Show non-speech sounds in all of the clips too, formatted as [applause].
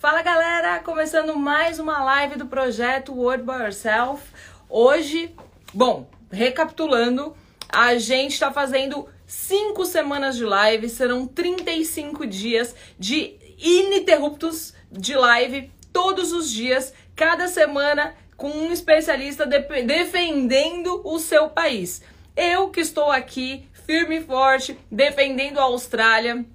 Fala galera, começando mais uma live do projeto Word by Yourself. Hoje, bom, recapitulando, a gente está fazendo cinco semanas de live, serão 35 dias de ininterruptos de live todos os dias, cada semana com um especialista de defendendo o seu país. Eu que estou aqui firme e forte defendendo a Austrália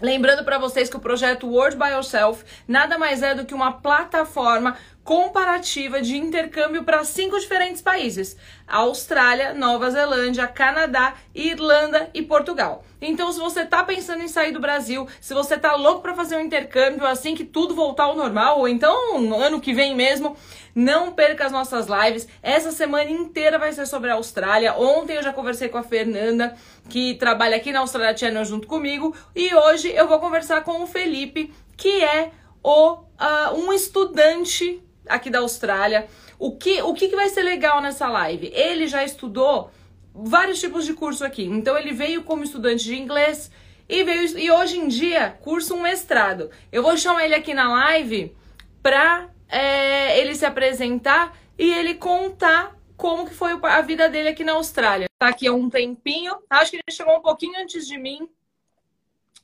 Lembrando para vocês que o projeto Word by Yourself nada mais é do que uma plataforma comparativa de intercâmbio para cinco diferentes países: Austrália, Nova Zelândia, Canadá, Irlanda e Portugal. Então, se você está pensando em sair do Brasil, se você está louco para fazer um intercâmbio assim que tudo voltar ao normal, ou então no ano que vem mesmo, não perca as nossas lives. Essa semana inteira vai ser sobre a Austrália. Ontem eu já conversei com a Fernanda, que trabalha aqui na Austrália Channel junto comigo. E hoje eu vou conversar com o Felipe, que é o, uh, um estudante aqui da Austrália. O que, o que, que vai ser legal nessa live? Ele já estudou vários tipos de curso aqui. Então ele veio como estudante de inglês e veio e hoje em dia cursa um mestrado. Eu vou chamar ele aqui na live para é, ele se apresentar e ele contar como que foi a vida dele aqui na Austrália. Tá aqui há um tempinho. Acho que ele chegou um pouquinho antes de mim.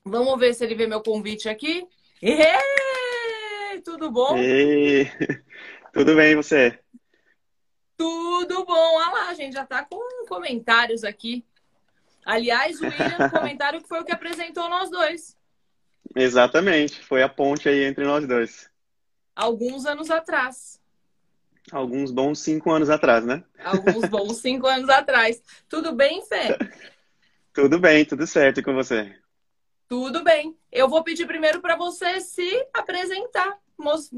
Vamos ver se ele vê meu convite aqui. Ei, tudo bom? Tudo bem você? Tudo bom. Olha lá, a gente já tá com comentários aqui. Aliás, o William, [laughs] comentário que foi o que apresentou nós dois. Exatamente, foi a ponte aí entre nós dois alguns anos atrás. Alguns bons cinco anos atrás, né? Alguns bons [laughs] cinco anos atrás. Tudo bem, Fê? tudo bem, tudo certo e com você? Tudo bem. Eu vou pedir primeiro para você se apresentar,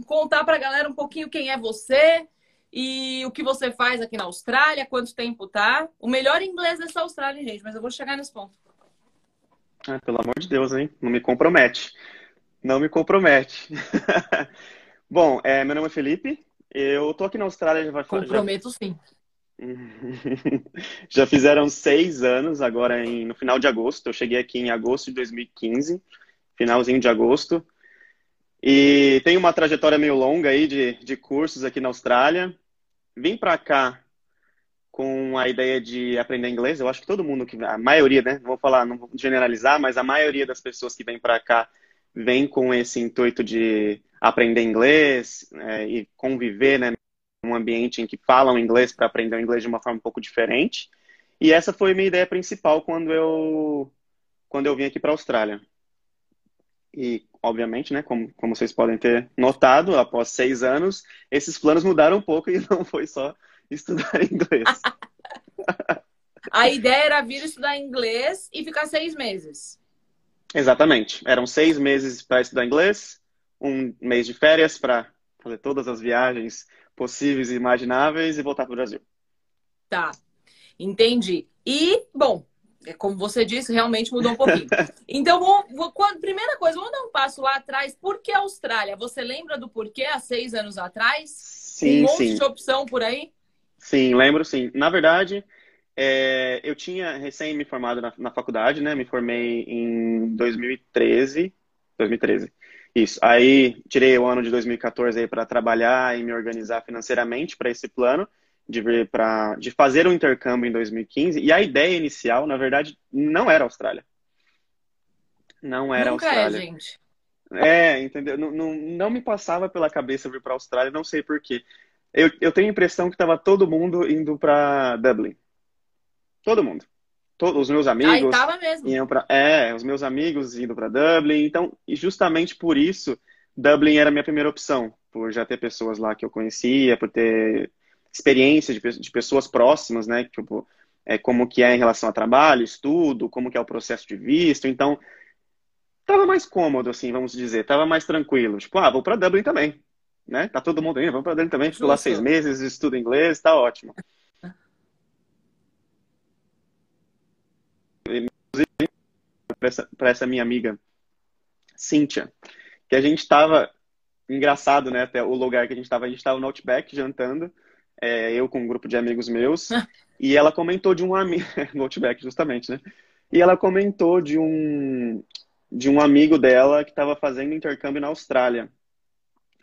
contar para a galera um pouquinho quem é você e o que você faz aqui na Austrália, quanto tempo tá. O melhor inglês dessa Austrália, gente, mas eu vou chegar nesse ponto. Ah, pelo amor de Deus, hein? Não me compromete. Não me compromete. [laughs] Bom, é, meu nome é Felipe. Eu tô aqui na Austrália já vai Comprometo já... sim. [laughs] já fizeram seis anos, agora em, no final de agosto. Eu cheguei aqui em agosto de 2015, finalzinho de agosto. E tenho uma trajetória meio longa aí de, de cursos aqui na Austrália. Vim para cá com a ideia de aprender inglês. Eu acho que todo mundo, que a maioria, né? Vou falar, não vou generalizar, mas a maioria das pessoas que vêm para cá vem com esse intuito de aprender inglês é, e conviver né, num ambiente em que falam inglês para aprender o inglês de uma forma um pouco diferente. E essa foi a minha ideia principal quando eu, quando eu vim aqui para a Austrália. E, obviamente, né, como, como vocês podem ter notado, após seis anos, esses planos mudaram um pouco e [laughs] não foi só estudar [laughs] inglês. a ideia era vir estudar inglês e ficar seis meses. Exatamente. Eram seis meses para estudar inglês, um mês de férias para fazer todas as viagens possíveis e imagináveis e voltar para o Brasil. Tá, entendi. E, bom, como você disse, realmente mudou um pouquinho. Então, vou, vou, quando, primeira coisa, vamos dar um passo lá atrás. Por que Austrália? Você lembra do porquê há seis anos atrás? Sim, um monte sim. de opção por aí? Sim, lembro sim. Na verdade, é, eu tinha recém me formado na, na, faculdade, né? Me formei em 2013. 2013. Isso. Aí tirei o ano de 2014 aí para trabalhar e me organizar financeiramente para esse plano de vir para de fazer um intercâmbio em 2015. E a ideia inicial, na verdade, não era Austrália. Não era Nunca é, Austrália. É, gente. É, entendeu? Não, não, não me passava pela cabeça vir para Austrália, não sei porquê. Eu, eu tenho a impressão que estava todo mundo indo para Dublin. Todo mundo. Todos os meus amigos. Mesmo. Iam pra, é, os meus amigos indo para Dublin. Então, e justamente por isso, Dublin era a minha primeira opção. Por já ter pessoas lá que eu conhecia, por ter experiência de, de pessoas próximas, né? Tipo, é, como que é em relação a trabalho, estudo, como que é o processo de visto. Então, tava mais cômodo, assim, vamos dizer. Tava mais tranquilo. Tipo, ah, vou para Dublin também. Né? Tá todo mundo indo, vamos para Dublin também. Fico lá seis meses, estudo inglês, tá ótimo. [laughs] para essa, essa minha amiga Cíntia, que a gente estava engraçado, né? Até o lugar que a gente estava, a gente estava no Outback jantando, é, eu com um grupo de amigos meus, [laughs] e ela comentou de um amigo, [laughs] no Outback justamente, né? E ela comentou de um de um amigo dela que estava fazendo intercâmbio na Austrália.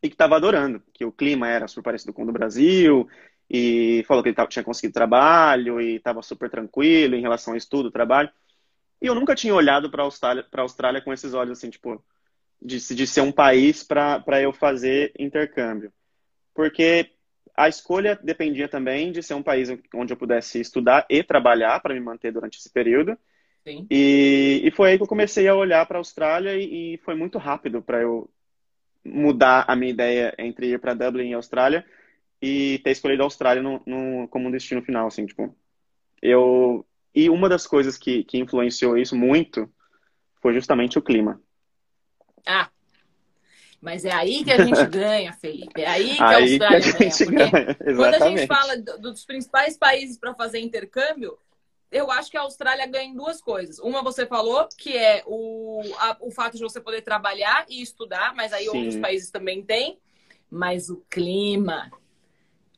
e que estava adorando, que o clima era super parecido com o do Brasil, e falou que ele tava, tinha conseguido trabalho e estava super tranquilo em relação ao estudo, trabalho. E eu nunca tinha olhado para a Austrália, Austrália com esses olhos assim, tipo, de, de ser um país para eu fazer intercâmbio. Porque a escolha dependia também de ser um país onde eu pudesse estudar e trabalhar para me manter durante esse período. Sim. E, e foi aí que eu comecei a olhar para a Austrália e, e, foi muito rápido para eu mudar a minha ideia entre ir para Dublin e Austrália e ter escolhido a Austrália no, no, como um destino final, assim, tipo, eu e uma das coisas que, que influenciou isso muito foi justamente o clima. Ah, mas é aí que a gente [laughs] ganha, Felipe. É aí que a Austrália que a gente ganha. ganha. Quando a gente fala dos principais países para fazer intercâmbio, eu acho que a Austrália ganha em duas coisas. Uma você falou, que é o, a, o fato de você poder trabalhar e estudar, mas aí Sim. outros países também têm. Mas o clima,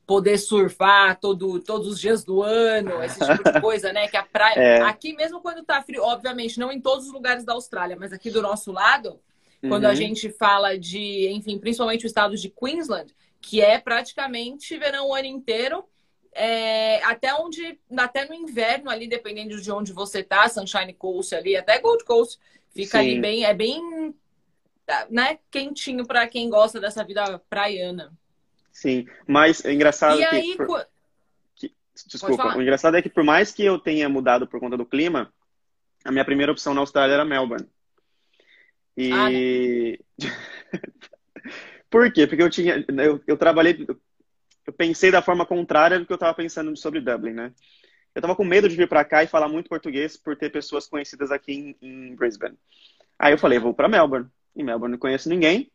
poder surfar todo, todos os dias do ano, esse tipo de [laughs] coisa, né? Que a praia. É. Aqui mesmo quando tá frio, obviamente, não em todos os lugares da Austrália, mas aqui do nosso lado, uhum. quando a uhum. gente fala de, enfim, principalmente o estado de Queensland, que é praticamente verão o ano inteiro. É, até onde, até no inverno ali, dependendo de onde você tá, Sunshine Coast ali, até Gold Coast, fica Sim. ali bem, é bem, né, quentinho para quem gosta dessa vida praiana. Sim, mas é engraçado e que, aí, por... que... Desculpa, o engraçado é que por mais que eu tenha mudado por conta do clima, a minha primeira opção na Austrália era Melbourne. E... Ah, né? [laughs] por quê? Porque eu tinha... Eu, eu trabalhei... Eu pensei da forma contrária do que eu estava pensando sobre Dublin, né? Eu estava com medo de vir para cá e falar muito português por ter pessoas conhecidas aqui em, em Brisbane. Aí eu falei, vou para Melbourne. Em Melbourne não conheço ninguém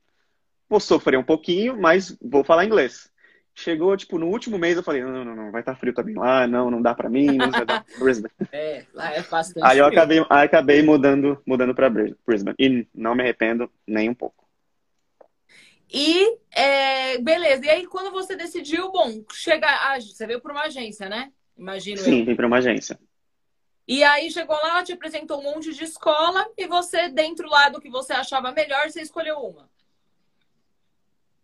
vou sofrer um pouquinho, mas vou falar inglês. Chegou, tipo, no último mês eu falei, não, não, não, vai estar tá frio também lá, não, não dá para mim, não vai dar Brisbane. [laughs] É, lá é fácil. Aí eu acabei, aí acabei mudando, mudando para Brisbane. E não me arrependo nem um pouco. E, é, beleza. E aí, quando você decidiu, bom, chega, ah, você veio para uma agência, né? Imagino Sim, eu. vim para uma agência. E aí chegou lá, te apresentou um monte de escola e você, dentro lá do que você achava melhor, você escolheu uma.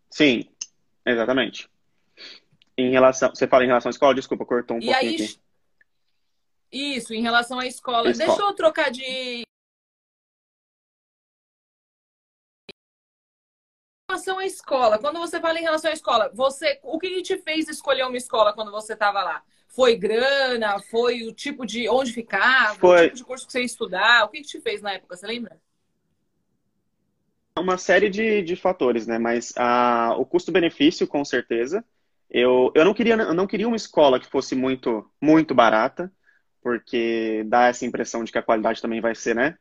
Sim, exatamente. Em relação, você fala em relação à escola, desculpa, cortou um e pouquinho aí, aqui. Isso, em relação à escola. escola. Deixa eu trocar de em relação à escola, quando você fala em relação à escola, você, o que te fez escolher uma escola quando você estava lá? Foi grana? Foi o tipo de onde ficar? Foi o tipo de curso que você ia estudar? O que, te fez na época? Você lembra? uma série de, de fatores, né? Mas a, o custo-benefício, com certeza. Eu, eu, não queria, eu não queria uma escola que fosse muito, muito barata, porque dá essa impressão de que a qualidade também vai ser, né?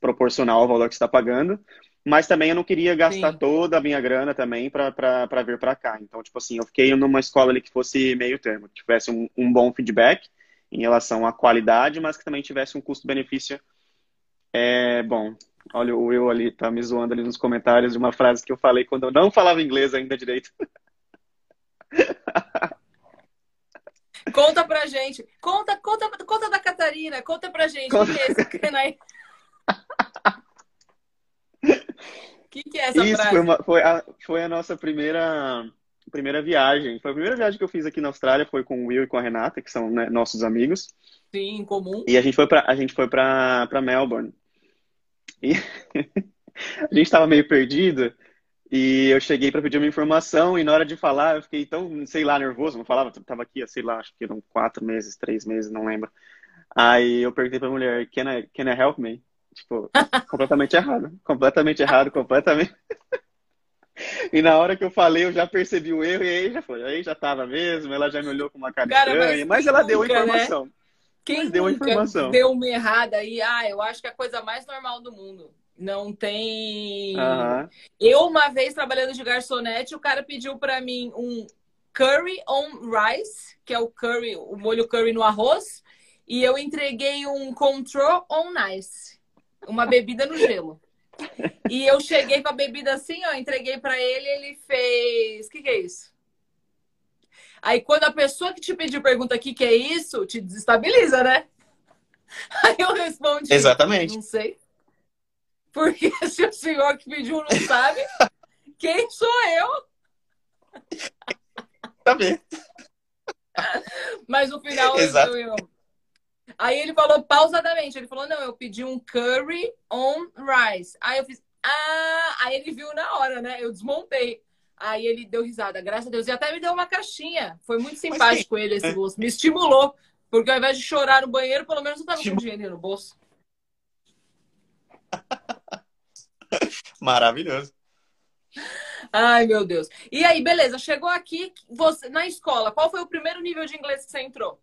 Proporcional ao valor que você está pagando. Mas também eu não queria gastar Sim. toda a minha grana também para vir para cá. Então, tipo assim, eu fiquei numa escola ali que fosse meio termo, que tivesse um, um bom feedback em relação à qualidade, mas que também tivesse um custo-benefício é, bom. Olha, o Will ali tá me zoando ali nos comentários de uma frase que eu falei quando eu não falava inglês ainda direito. [laughs] Conta pra gente. Conta, conta, conta da Catarina. Conta pra gente. Conta... Que é esse O [laughs] que, que é essa Isso frase? Foi, uma, foi, a, foi a nossa primeira, primeira viagem. Foi a primeira viagem que eu fiz aqui na Austrália. Foi com o Will e com a Renata, que são né, nossos amigos. Sim, em comum. E a gente foi pra, a gente foi pra Melbourne. E [laughs] a gente estava meio perdido. E eu cheguei para pedir uma informação e na hora de falar eu fiquei tão, sei lá, nervoso. Não falava, tava aqui, sei lá, acho que eram quatro meses, três meses, não lembro. Aí eu perguntei para a mulher, can I, can I help me? Tipo, [laughs] completamente errado. Completamente errado, completamente. [laughs] e na hora que eu falei, eu já percebi o erro e aí já foi. Aí já tava mesmo, ela já me olhou com uma cara, cara estranha, mas, mas ela deu a né? informação. Né? Quem deu a informação? deu uma errada aí, ah, eu acho que é a coisa mais normal do mundo. Não tem. Uhum. Eu, uma vez trabalhando de garçonete, o cara pediu para mim um curry on rice, que é o curry, o molho curry no arroz, e eu entreguei um control on ice, uma bebida no gelo. E eu cheguei com a bebida assim, ó, entreguei para ele, ele fez, o que, que é isso? Aí quando a pessoa que te pediu pergunta o que, que é isso, te desestabiliza, né? [laughs] Aí eu respondi. Exatamente. Não sei. Porque [laughs] se o senhor que pediu não sabe, Quem sou eu? Também. Mas no final Exato. eu. Aí ele falou pausadamente, ele falou, não, eu pedi um curry on rice. Aí eu fiz, ah, aí ele viu na hora, né? Eu desmontei. Aí ele deu risada, graças a Deus. E até me deu uma caixinha. Foi muito simpático ele, esse bolso. Me estimulou. Porque ao invés de chorar no banheiro, pelo menos eu tava com dinheiro no bolso. [laughs] Maravilhoso. Ai, meu Deus. E aí, beleza, chegou aqui, você na escola, qual foi o primeiro nível de inglês que você entrou?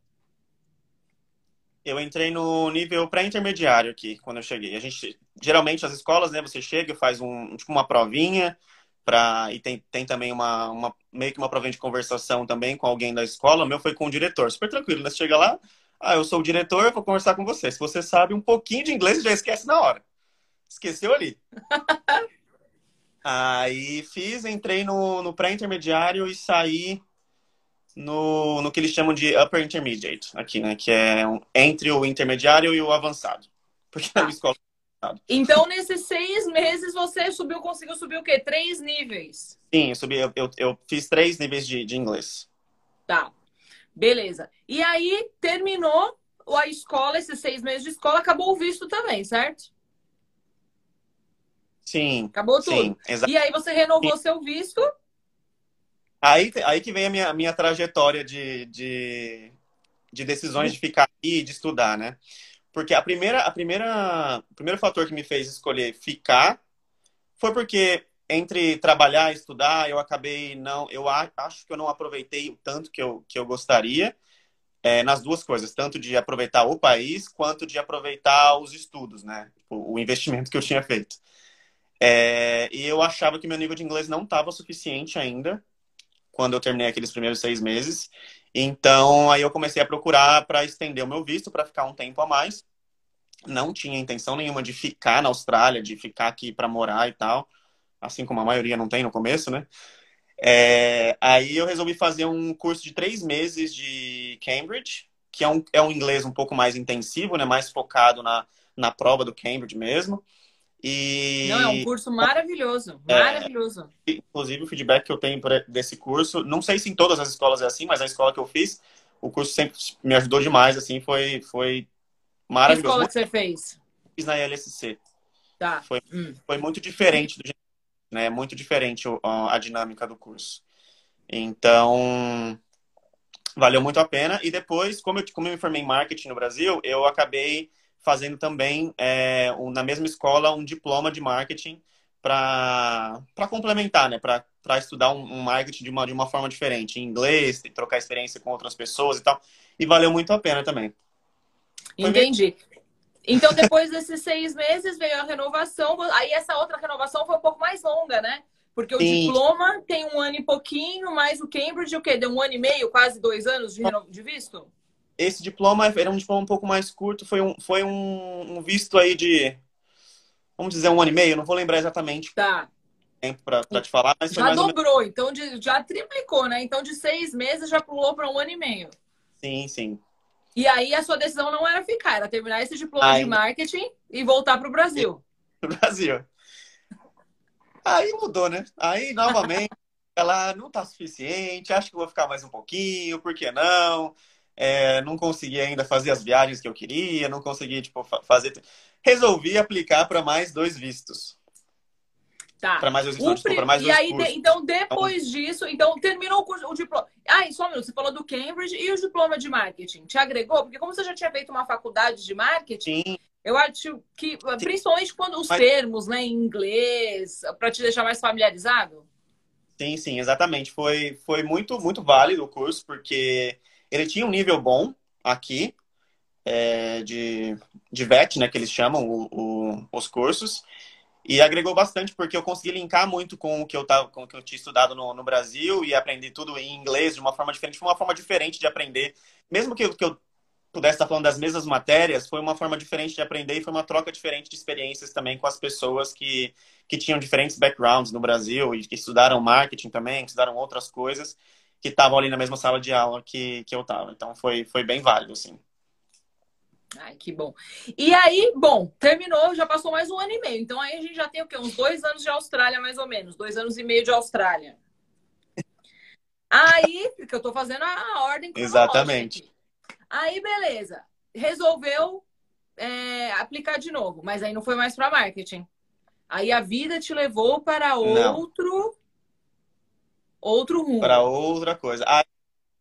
Eu entrei no nível pré-intermediário aqui, quando eu cheguei. A gente, geralmente, as escolas, né, você chega e faz um, tipo, uma provinha, pra, e tem, tem também uma, uma, meio que uma provinha de conversação também com alguém da escola. O meu foi com o diretor, super tranquilo, né? Você chega lá, ah, eu sou o diretor, eu vou conversar com você. Se você sabe um pouquinho de inglês, já esquece na hora. Esqueceu ali. Aí fiz, entrei no, no pré-intermediário e saí no, no que eles chamam de upper intermediate, aqui, né? Que é um, entre o intermediário e o avançado. Porque é uma escola. Então, nesses seis meses, você subiu, conseguiu subir o quê? Três níveis? Sim, eu subi, eu, eu, eu fiz três níveis de, de inglês. Tá. Beleza. E aí, terminou a escola, esses seis meses de escola, acabou o visto também, certo? Sim. Acabou tudo. Sim, e aí você renovou sim. seu visto? Aí, aí que vem a minha, minha trajetória de, de, de decisões de ficar aqui e de estudar, né? Porque a primeira, a primeira, o primeiro fator que me fez escolher ficar foi porque entre trabalhar e estudar, eu acabei não, eu acho que eu não aproveitei o tanto que eu, que eu gostaria é, nas duas coisas, tanto de aproveitar o país quanto de aproveitar os estudos, né? O, o investimento que eu tinha feito. É, e eu achava que meu nível de inglês não estava suficiente ainda quando eu terminei aqueles primeiros seis meses. Então, aí eu comecei a procurar para estender o meu visto, para ficar um tempo a mais. Não tinha intenção nenhuma de ficar na Austrália, de ficar aqui para morar e tal, assim como a maioria não tem no começo, né? É, aí eu resolvi fazer um curso de três meses de Cambridge, que é um, é um inglês um pouco mais intensivo, né? Mais focado na, na prova do Cambridge mesmo. E... Não, é um curso maravilhoso, maravilhoso. É, inclusive, o feedback que eu tenho desse curso, não sei se em todas as escolas é assim, mas a escola que eu fiz, o curso sempre me ajudou demais, assim, foi, foi maravilhoso. Que escola que você fez? Fiz na LSC. Tá. Foi, hum. foi muito diferente do né? Muito diferente a dinâmica do curso. Então, valeu muito a pena. E depois, como eu, como eu me formei em marketing no Brasil, eu acabei fazendo também é, um, na mesma escola um diploma de marketing para complementar, né? Para estudar um, um, marketing de uma, de uma forma diferente, em inglês, trocar experiência com outras pessoas e tal. E valeu muito a pena também. Foi Entendi. Então, depois desses seis meses, veio a renovação. Aí, essa outra renovação foi um pouco mais longa, né? Porque o Sim. diploma tem um ano e pouquinho, mais o Cambridge, o quê? Deu um ano e meio, quase dois anos de, de visto? Esse diploma era um diploma um pouco mais curto, foi um, foi um, um visto aí de, vamos dizer, um ano e meio, não vou lembrar exatamente. Tá. Tempo para te falar, já dobrou, então de, já triplicou, né? Então de seis meses já pulou para um ano e meio. Sim, sim. E aí a sua decisão não era ficar, era terminar esse diploma aí... de marketing e voltar para o Brasil. [laughs] Para o Brasil. Aí mudou, né? Aí novamente [laughs] ela não tá suficiente, acho que vou ficar mais um pouquinho, por que não? É, não consegui ainda fazer as viagens que eu queria, não consegui tipo, fazer. Resolvi aplicar para mais dois vistos. Tá. Para mais dois vistos, para mais e dois aí, cursos. então, depois então... disso, então terminou o curso, o diploma. Ah, só um minuto, você falou do Cambridge e o diploma de marketing. Te agregou? Porque como você já tinha feito uma faculdade de marketing, Sim. eu acho que, Sim. principalmente quando os Mas... termos, né, em inglês, para te deixar mais familiarizado. Sim, sim, exatamente. Foi, foi muito, muito válido o curso, porque ele tinha um nível bom aqui, é, de, de VET, né, que eles chamam o, o, os cursos, e agregou bastante porque eu consegui linkar muito com o que eu, tava, com o que eu tinha estudado no, no Brasil e aprendi tudo em inglês de uma forma diferente. Foi uma forma diferente de aprender. Mesmo que, que eu pudesse estar falando das mesmas matérias, foi uma forma diferente de aprender e foi uma troca diferente de experiências também com as pessoas que, que tinham diferentes backgrounds no Brasil e que estudaram marketing também, que estudaram outras coisas que estavam ali na mesma sala de aula que, que eu estava. Então foi, foi bem válido, assim. Ai, que bom. E aí, bom, terminou, já passou mais um ano e meio. Então aí a gente já tem o quê? Uns dois anos de Austrália, mais ou menos. Dois anos e meio de Austrália. Aí, que eu tô fazendo a ordem Exatamente. Aqui. Aí, beleza. Resolveu é, aplicar de novo, mas aí não foi mais para marketing. Aí a vida te levou para outro não. Outro rumo. Para outra coisa. Ah,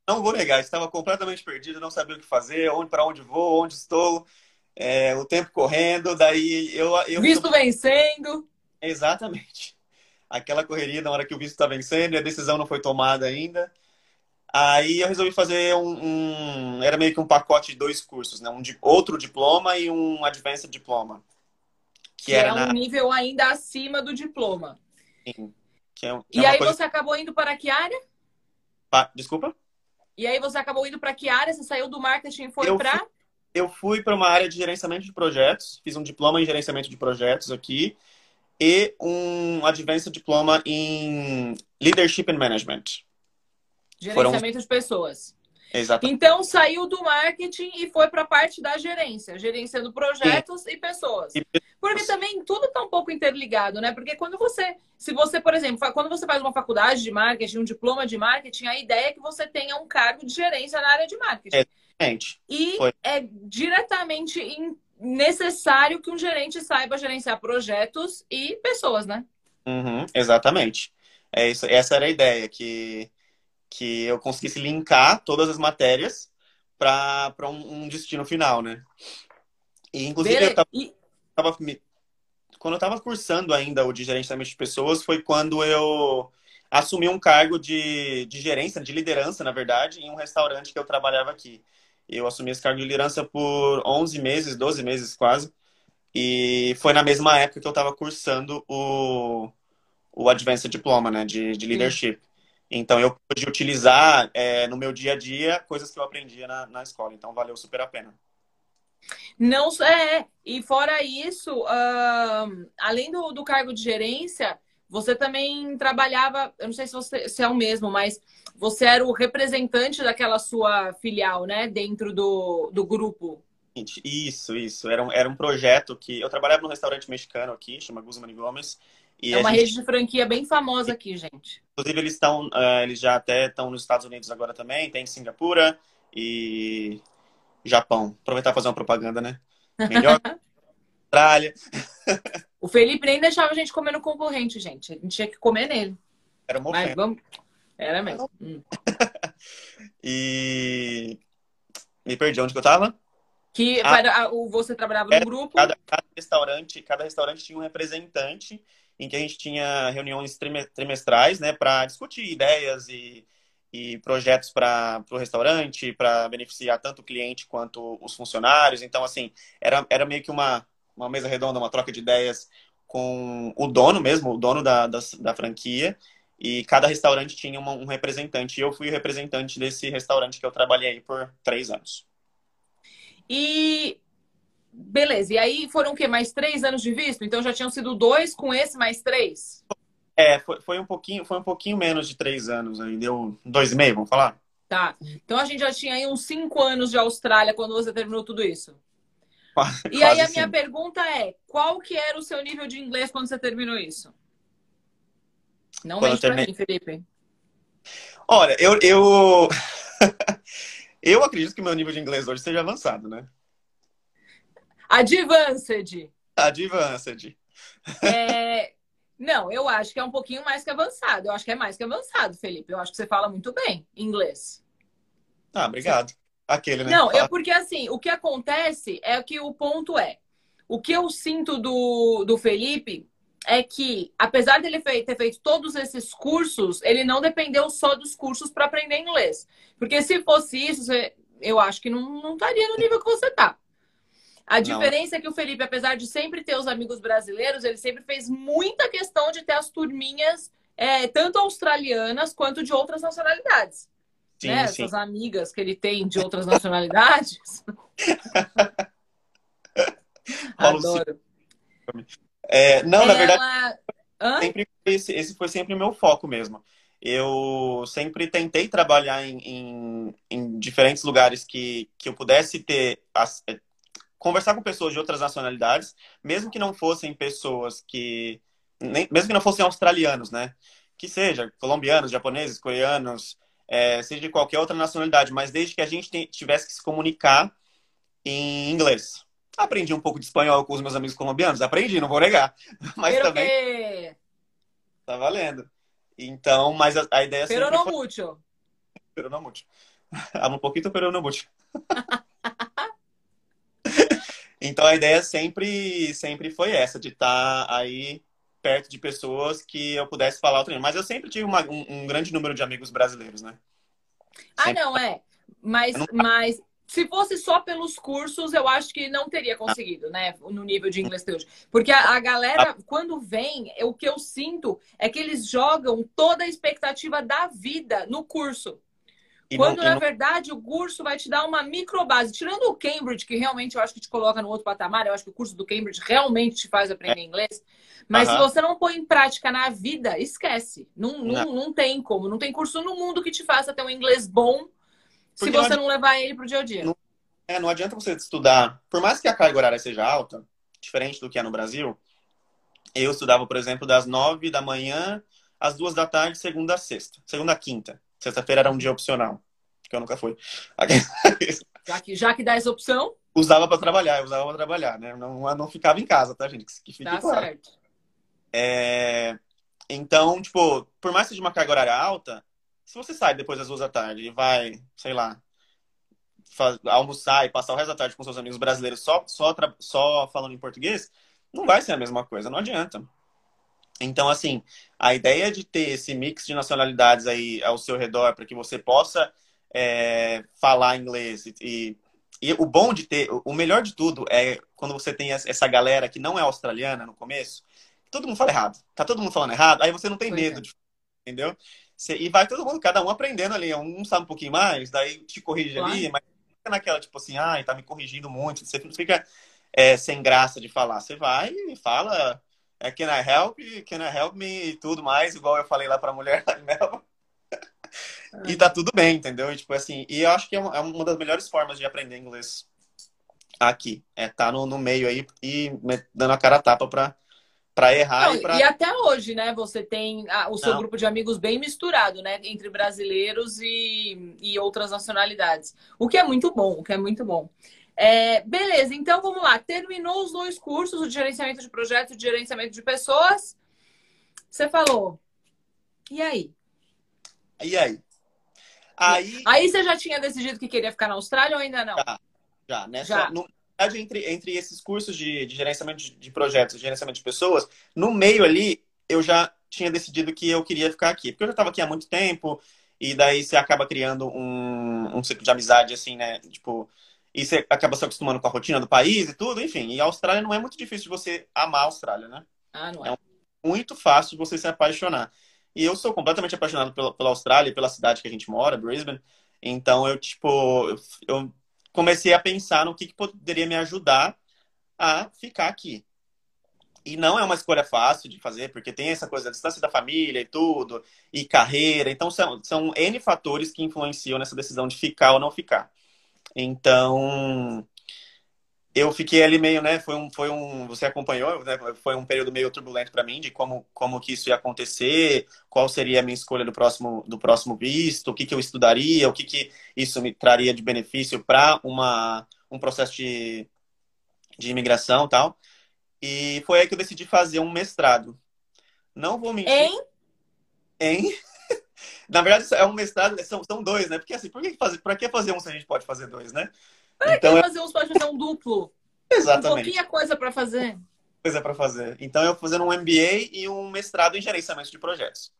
não vou negar, estava completamente perdido, não sabia o que fazer, onde para onde vou, onde estou, é, o tempo correndo, daí eu, eu visto vencendo. Exatamente. Aquela correria na hora que o visto está vencendo e a decisão não foi tomada ainda. Aí eu resolvi fazer um, um, Era meio que um pacote de dois cursos, né? Um de, outro diploma e um Advanced Diploma. Que, que era é um na... nível ainda acima do diploma. Sim. Que é, que e é aí coisa... você acabou indo para que área? Ah, desculpa? E aí você acabou indo para que área? Você saiu do marketing e foi para? Eu fui para uma área de gerenciamento de projetos. Fiz um diploma em gerenciamento de projetos aqui e um Advanced Diploma em Leadership and Management. Gerenciamento Foram... de pessoas. Exato. Então saiu do marketing e foi para a parte da gerência, gerenciando projetos e pessoas. e pessoas. Porque também tudo está um pouco interligado, né? Porque quando você, se você, por exemplo, quando você faz uma faculdade de marketing, um diploma de marketing, a ideia é que você tenha um cargo de gerência na área de marketing. Exatamente. E foi. é diretamente necessário que um gerente saiba gerenciar projetos e pessoas, né? Uhum, exatamente. É isso, essa era a ideia, que que eu conseguisse linkar todas as matérias para um, um, destino final, né? E, inclusive, eu tava, e... tava, quando eu estava cursando ainda o de gerenciamento de pessoas, foi quando eu assumi um cargo de, de gerência, de liderança, na verdade, em um restaurante que eu trabalhava aqui. Eu assumi esse cargo de liderança por 11 meses, 12 meses quase. E foi na mesma época que eu estava cursando o, o Advanced Diploma, né, de, de Leadership. Então eu pude utilizar é, no meu dia a dia coisas que eu aprendia na, na escola. Então valeu super a pena. Não é. E fora isso, uh, além do, do cargo de gerência, você também trabalhava, eu não sei se, você, se é o mesmo, mas você era o representante daquela sua filial, né? Dentro do, do grupo. Isso, isso. Era um, era um projeto que. Eu trabalhava num restaurante mexicano aqui, chama Guzman Gomes. E é uma gente... rede de franquia bem famosa aqui, gente. Inclusive, eles estão, uh, eles já até estão nos Estados Unidos agora também, tem Singapura e Japão. Aproveitar e fazer uma propaganda, né? Melhor. [laughs] Austrália. o Felipe nem deixava a gente comer no concorrente, gente. A gente tinha que comer nele. Era uma Mas vamos... Era mesmo. Hum. [laughs] e me perdi onde que eu tava? Que ah, você trabalhava no grupo. Cada, cada, restaurante, cada restaurante tinha um representante em que a gente tinha reuniões trimestrais, né, para discutir ideias e, e projetos para o restaurante, para beneficiar tanto o cliente quanto os funcionários. Então, assim, era, era meio que uma, uma mesa redonda, uma troca de ideias com o dono mesmo, o dono da, da, da franquia, e cada restaurante tinha uma, um representante. E eu fui o representante desse restaurante que eu trabalhei por três anos. E Beleza, e aí foram o quê? Mais três anos de visto? Então já tinham sido dois com esse mais três? É, foi, foi um pouquinho, foi um pouquinho menos de três anos aí, deu dois e meio, vamos falar? Tá. Então a gente já tinha aí uns cinco anos de Austrália quando você terminou tudo isso. [laughs] e aí a minha sim. pergunta é: qual que era o seu nível de inglês quando você terminou isso? Não quando mente terminei... pra mim, Felipe. Olha, eu, eu... [laughs] eu acredito que meu nível de inglês hoje seja avançado, né? Advanced. Advanced. É... Não, eu acho que é um pouquinho mais que avançado. Eu acho que é mais que avançado, Felipe. Eu acho que você fala muito bem inglês. Ah, obrigado. Aquele, né? Não, é porque assim, o que acontece é que o ponto é. O que eu sinto do, do Felipe é que, apesar dele ter feito todos esses cursos, ele não dependeu só dos cursos para aprender inglês. Porque se fosse isso, eu acho que não, não estaria no nível que você está. A diferença Não. é que o Felipe, apesar de sempre ter os amigos brasileiros, ele sempre fez muita questão de ter as turminhas, é, tanto australianas quanto de outras nacionalidades. Sim, né? sim. Essas amigas que ele tem de outras nacionalidades. [laughs] Adoro. É, não, Ela... na verdade, sempre, esse, esse foi sempre o meu foco mesmo. Eu sempre tentei trabalhar em, em, em diferentes lugares que, que eu pudesse ter conversar com pessoas de outras nacionalidades, mesmo que não fossem pessoas que. Nem, mesmo que não fossem australianos, né? Que seja colombianos, japoneses, coreanos, é, seja de qualquer outra nacionalidade, mas desde que a gente tivesse que se comunicar em inglês. Aprendi um pouco de espanhol com os meus amigos colombianos, aprendi, não vou negar. [laughs] Mas Pero também. que... Tá valendo. Então, mas a, a ideia Pero sempre no foi... mucho. Pero no mucho. [laughs] Amo um pouquinho, pero no mucho. [laughs] então a ideia sempre, sempre foi essa, de estar aí perto de pessoas que eu pudesse falar outro Mas eu sempre tive uma, um, um, grande número de amigos brasileiros, né? Ah, Sempre. não, é. Mas, mas se fosse só pelos cursos, eu acho que não teria conseguido, né? No nível de inglês de hoje. Porque a, a galera, quando vem, o que eu sinto é que eles jogam toda a expectativa da vida no curso. E Quando, não- na não- verdade, o curso vai te dar uma microbase. Tirando o Cambridge, que realmente eu acho que te coloca no outro patamar, eu acho que o curso do Cambridge realmente te faz aprender inglês. Mas se Aham. você não põe em prática na vida, esquece. Não, não, Não. não tem como. Não tem curso no mundo que te faça ter um inglês bom se Porque não você não levar ele pro dia a dia. Não- É, não adianta você estudar, por mais que a carga horária seja alta, diferente do que é no Brasil, eu estudava, por exemplo, das nove da manhã às duas da tarde, segunda a sexta. Segunda a quinta. Sexta-feira era um dia opcional, que eu nunca fui. [laughs] Já que, já que dá essa opção, usava para trabalhar, eu usava para trabalhar, né? Não, não ficava em casa, tá, gente? Que fique tá claro. certo. É, Então, tipo, por mais que seja uma carga horária alta, se você sai depois das duas da tarde e vai, sei lá, fa- almoçar e passar o resto da tarde com seus amigos brasileiros só, só, só falando em português, não vai ser a mesma coisa, não adianta. Então, assim, a ideia de ter esse mix de nacionalidades aí ao seu redor para que você possa é, falar inglês e, e, o bom de ter, o melhor de tudo é quando você tem essa galera que não é australiana no começo, todo mundo fala errado. Tá todo mundo falando errado, aí você não tem Pois medo é. de entendeu? Você- e vai todo mundo, cada um aprendendo ali. Um sabe um pouquinho mais, daí te corrige Claro. ali, mas fica naquela, tipo assim, ai, tá me corrigindo muito. Você não fica é, sem graça de falar. Você vai e fala, é, can I help? Can I help me? E tudo mais, igual eu falei lá pra mulher [laughs] lá em Melbourne. E tá tudo bem, entendeu? E, tipo assim, e eu acho que é uma, é das melhores formas de aprender inglês aqui. É tá no, no meio aí e dando a cara a tapa pra, pra errar Não, e pra. E até hoje, né? Você tem ah, o seu Não. grupo de amigos bem misturado, né? Entre brasileiros e, e outras nacionalidades. O que é muito bom, o que é muito bom. É, beleza, então vamos lá. Terminou os dois cursos, o de gerenciamento de projetos e de gerenciamento de pessoas. Você falou. E aí? E aí? Aí. Aí você já tinha decidido que queria ficar na Austrália ou ainda não? Já? Já. Só, no, na verdade, entre, entre esses cursos de, de gerenciamento de, de projetos, de gerenciamento de pessoas, no meio ali, eu já tinha decidido que eu queria ficar aqui. Porque eu já estava aqui há muito tempo, e daí você acaba criando um, um ciclo de amizade, assim, né? Tipo, e você acaba se acostumando com a rotina do país e tudo, enfim. E a Austrália não é muito difícil de você amar a Austrália, né? Ah, não É é. Muito fácil de você se apaixonar. E eu sou completamente apaixonado pela, pela Austrália e pela cidade que a gente mora, Brisbane. Então eu, tipo, eu, eu comecei a pensar no que, que poderia me ajudar a ficar aqui. E não é uma escolha fácil de fazer, porque tem essa coisa da distância da família e tudo, e carreira. Então são, são N fatores que influenciam nessa decisão de ficar ou não ficar. Então, eu fiquei ali meio, né? Foi um, foi um, você acompanhou, né? Foi um período meio turbulento para mim de como, como que isso ia acontecer, qual seria a minha escolha do próximo, do próximo visto, o que que eu estudaria, o que que isso me traria de benefício para uma um processo de, de imigração e tal. E foi aí que eu decidi fazer um mestrado. Não vou mentir. Hein? Hein? Na verdade, é um mestrado, são, são dois, né? Porque assim, por que fazer, pra que fazer um se a gente pode fazer dois, né? Então, fazer uns pode fazer um duplo. Um Exatamente. pouquinho coisa para fazer. coisa para fazer. Então, eu fazendo um MBA e um mestrado em gerenciamento de projetos.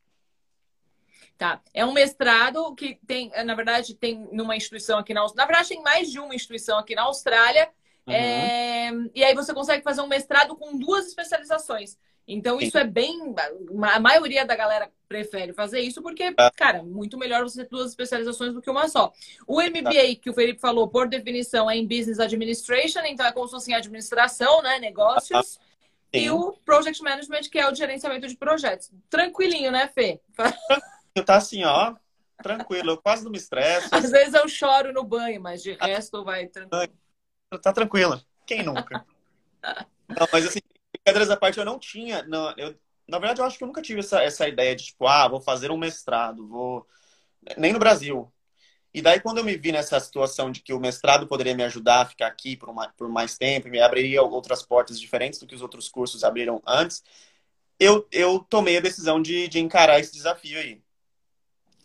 Tá. É um mestrado que tem, na verdade, tem numa instituição aqui na Austrália. Na verdade, tem mais de uma instituição aqui na Austrália. Uhum. É, E aí você consegue fazer um mestrado com duas especializações. Então, Sim. isso é bem. A maioria da galera prefere fazer isso porque, Ah. cara, muito melhor você ter duas especializações do que uma só. O MBA, que o Felipe falou, por definição, é em Business Administration, então é como se fosse em administração, né? Negócios. E Sim. o Project Management, que é o gerenciamento de projetos. Tranquilinho, né, Fê? [laughs] Eu tá assim, ó, tranquilo, eu quase não me estresso, Às vezes eu choro no banho, mas de resto vai tranquilo. tá tranquilo. Quem nunca? [laughs] Não, mas assim, brincadeiras à parte, eu não tinha. Não, eu, na verdade, eu acho que eu nunca tive essa, essa ideia de, tipo, ah, vou fazer um mestrado, vou. Nem no Brasil. E daí, quando eu me vi nessa situação de que o mestrado poderia me ajudar a ficar aqui por, uma, por mais tempo, me abriria outras portas diferentes do que os outros cursos abriram antes, eu, eu tomei a decisão de, de encarar esse desafio aí.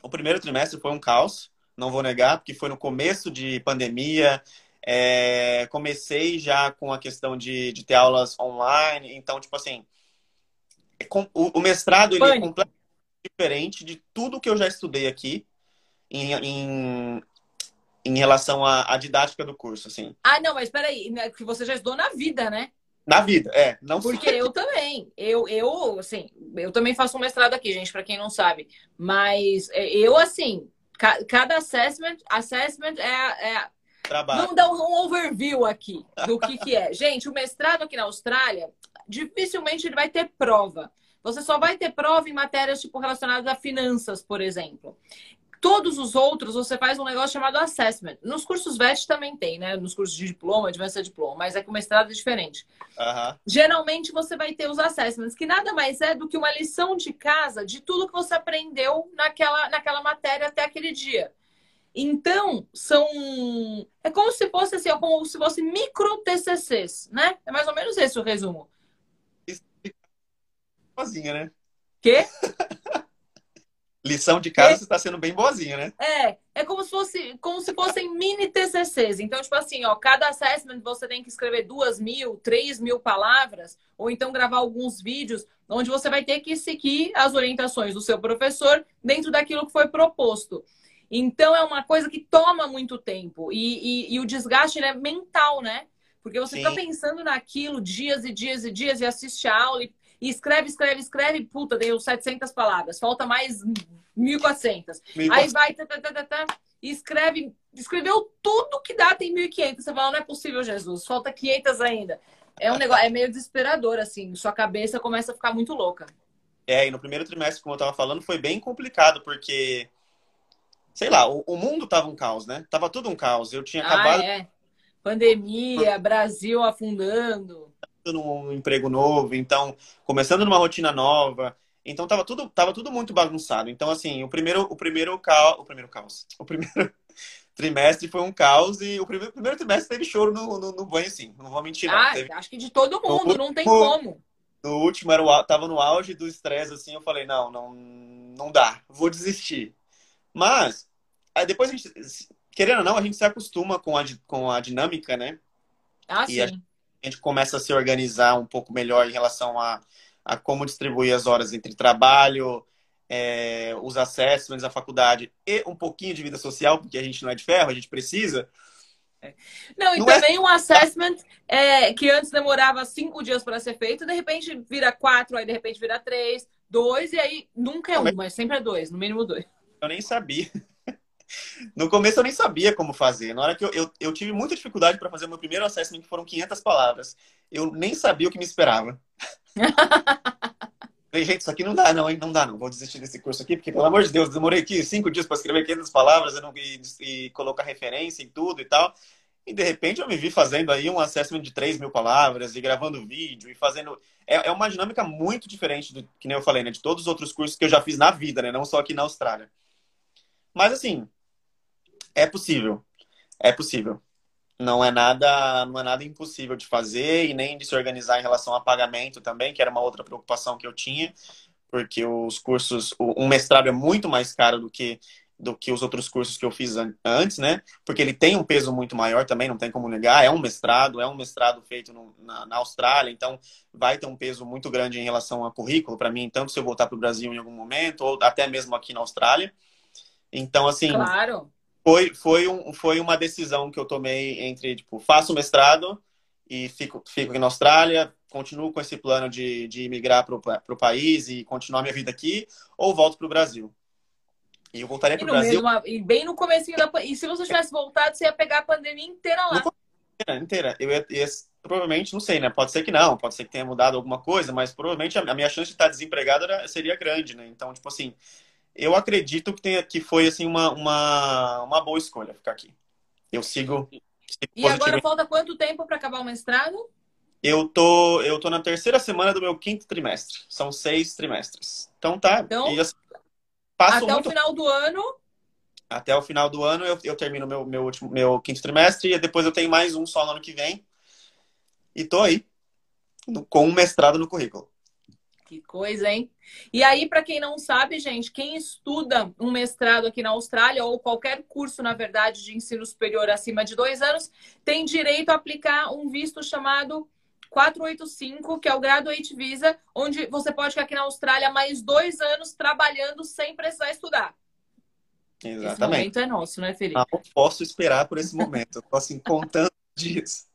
O primeiro trimestre foi um caos, não vou negar, porque foi no começo de pandemia, é, comecei já com a questão de, de ter aulas online, então, tipo assim, é o, o mestrado ele é completamente diferente de tudo que eu já estudei aqui em, em, em relação à, à, didática do curso, assim. Ah, não, mas peraí, né, que você já estudou na vida, né? Na vida, é. Não Porque eu também. Eu, eu, assim, eu também faço um mestrado aqui, gente, para quem não sabe. Mas é, eu, assim, cada assessment, assessment é, é Trabalho. Vamos dar um overview aqui do que, que é. Gente, o mestrado aqui na Austrália, dificilmente ele vai ter prova. Você só vai ter prova em matérias tipo relacionadas a finanças, por exemplo. Todos os outros, você faz um negócio chamado assessment. Nos cursos VET também tem, né? Nos cursos de diploma, de de diploma, mas é que o mestrado é diferente. Uhum. Geralmente você vai ter os assessments, que nada mais é do que uma lição de casa de tudo que você aprendeu naquela, naquela matéria até aquele dia. Então, são. É como se fosse assim, é como se fosse micro TCCs, né? É mais ou menos esse o resumo. Boazinha, né? Quê? [laughs] Lição de casa você está sendo bem boazinha, né? É, é como se fosse como se fossem mini TCCs. Então, tipo assim, ó, cada assessment você tem que escrever duas mil, três mil palavras, ou então gravar alguns vídeos onde você vai ter que seguir as orientações do seu professor dentro daquilo que foi proposto. Então, é uma coisa que toma muito tempo. E, e, e o desgaste é mental, né? Porque você Sim. fica pensando naquilo dias e dias e dias e assiste a aula e e escreve, escreve, escreve, puta, deu 700 palavras, falta mais 1.400. Aí vai, tá, tá, tá, tá, tá, e escreve, escreveu tudo que dá, tem 1.500. Você fala, não é possível, Jesus, falta 500 ainda. É um negócio, é meio desesperador, assim, sua cabeça começa a ficar muito louca. É, e no primeiro trimestre, como eu tava falando, foi bem complicado, porque, sei lá, o, o mundo tava um caos, né? Tava tudo um caos. Eu tinha acabado. Ah, é. Pandemia, Brasil afundando num emprego novo, então começando numa rotina nova. Então tava tudo, tava tudo muito bagunçado. Então assim, o primeiro, o primeiro caos, o primeiro caos, [laughs] o primeiro trimestre foi um caos e o primeiro, primeiro trimestre teve choro no, no, no banho, sim. Não vou mentir. Não. Ah, teve... acho que de todo mundo, no, não tem como. No último era o, tava no auge do estresse, assim, eu falei, não, não, não dá, vou desistir. Mas depois a gente, querendo ou não, a gente se acostuma com a, com a dinâmica, né? Ah, e sim. A, a gente começa a se organizar um pouco melhor em relação a, a como distribuir as horas entre trabalho, é, os assessments, a faculdade e um pouquinho de vida social, porque a gente não é de ferro, a gente precisa. Não, e não é também é... um assessment é, que antes demorava cinco dias para ser feito, de repente vira quatro, aí de repente vira três, dois, e aí nunca é um, mas sempre é dois, no mínimo dois. Eu nem sabia. No começo eu nem sabia como fazer. Na hora que eu, eu, eu tive muita dificuldade para fazer o meu primeiro assessment, que foram 500 palavras. Eu nem sabia o que me esperava. [laughs] Falei, gente, isso aqui não dá não, hein? Não dá não. Vou desistir desse curso aqui, porque, pelo amor de Deus, demorei aqui cinco dias para escrever 500 palavras não, e, e, colocar referência em tudo e tal. E, de repente, eu me vi fazendo aí um assessment de 3 mil palavras e gravando vídeo e fazendo... É, é uma dinâmica muito diferente, do que nem eu falei, né? De todos os outros cursos que eu já fiz na vida, né? Não só aqui na Austrália. Mas, assim, é possível. É possível. Não é nada, não é nada impossível de fazer e nem de se organizar em relação a pagamento também, que era uma outra preocupação que eu tinha, porque os cursos, um mestrado é muito mais caro do que do que os outros cursos que eu fiz antes, né? Porque ele tem um peso muito maior também, não tem como negar. É um mestrado, é um mestrado feito no, na, na, Austrália, então vai ter um peso muito grande em relação a currículo para mim, tanto se eu voltar para o Brasil em algum momento, ou até mesmo aqui na Austrália. Então, assim. Claro foi, foi, um, foi uma decisão que eu tomei entre, tipo, faço mestrado e fico, fico aqui na Austrália, continuo com esse plano de, de imigrar para o país e continuar minha vida aqui, ou volto para o Brasil. E eu voltaria para o Brasil. Mesmo, e bem no começo da E se você tivesse voltado, você ia pegar a pandemia inteira lá. Inteira, inteira. Eu ia, ia, provavelmente, não sei, né? Pode ser que não, pode ser que tenha mudado alguma coisa, mas provavelmente a, minha chance de estar desempregado era, seria grande, né? Então, tipo assim, eu acredito que, tenha, que foi assim uma, uma, uma boa escolha ficar aqui. Eu sigo E agora falta quanto tempo para acabar o mestrado? Eu tô, eu tô na terceira semana do meu quinto trimestre. São seis trimestres. Então tá. Então, assim, até muito... o final do ano. Até o final do ano eu, eu termino meu, meu, último, meu quinto trimestre e depois eu tenho mais um só no ano que vem. E tô aí, com um mestrado no currículo. Que coisa, hein? E aí, para quem não sabe, gente, quem estuda um mestrado aqui na Austrália, ou qualquer curso, na verdade, de ensino superior acima de dois anos, tem direito a aplicar um visto chamado 485, que é o Graduate Visa, onde você pode ficar aqui na Austrália mais dois anos trabalhando sem precisar estudar. Exatamente. Esse momento é nosso, né, Felipe? Não posso esperar por esse momento. Estou assim, contando disso.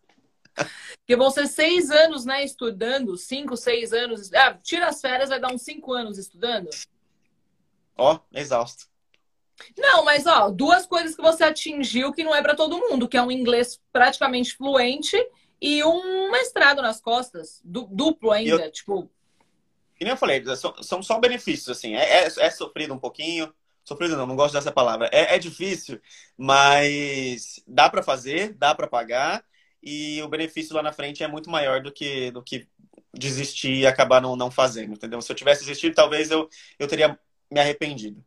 Porque vão ser seis anos, né, estudando, cinco, seis anos. Ah, tira as férias, vai dar uns cinco anos estudando. Ó, oh, exausto. Não, mas ó, duas coisas que você atingiu que não é para todo mundo, que é um inglês praticamente fluente e um mestrado nas costas, duplo ainda, eu, tipo. E nem eu falei, são, só benefícios, assim. É, é, é, sofrido um pouquinho. Sofrido não, não gosto dessa palavra. É, é difícil, mas dá para fazer, dá para pagar e o benefício lá na frente é muito maior do que, do que desistir e acabar não, não fazendo, entendeu? Se eu tivesse desistido, talvez eu, eu teria me arrependido.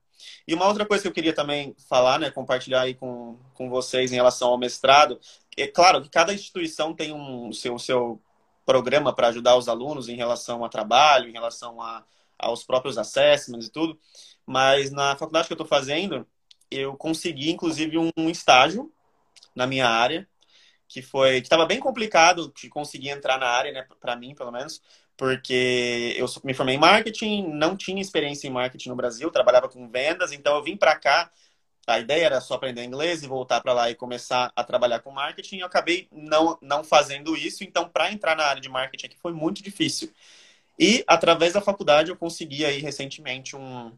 E uma outra coisa que eu queria também falar, né, compartilhar aí com, com vocês em relação ao mestrado, é claro que cada instituição tem um seu, seu programa para ajudar os alunos em relação a trabalho, em relação a, aos próprios assessments e tudo, mas na faculdade que eu estou fazendo, eu consegui, inclusive, um estágio na minha área, que foi que estava bem complicado de conseguir entrar na área, né, para mim, pelo menos, porque eu me formei em marketing, não tinha experiência em marketing no Brasil, trabalhava com vendas, então eu vim para cá. A ideia era só aprender inglês e voltar para lá e começar a trabalhar com marketing. Eu acabei não, não fazendo isso, então para entrar na área de marketing aqui foi muito difícil. E através da faculdade eu consegui aí recentemente um,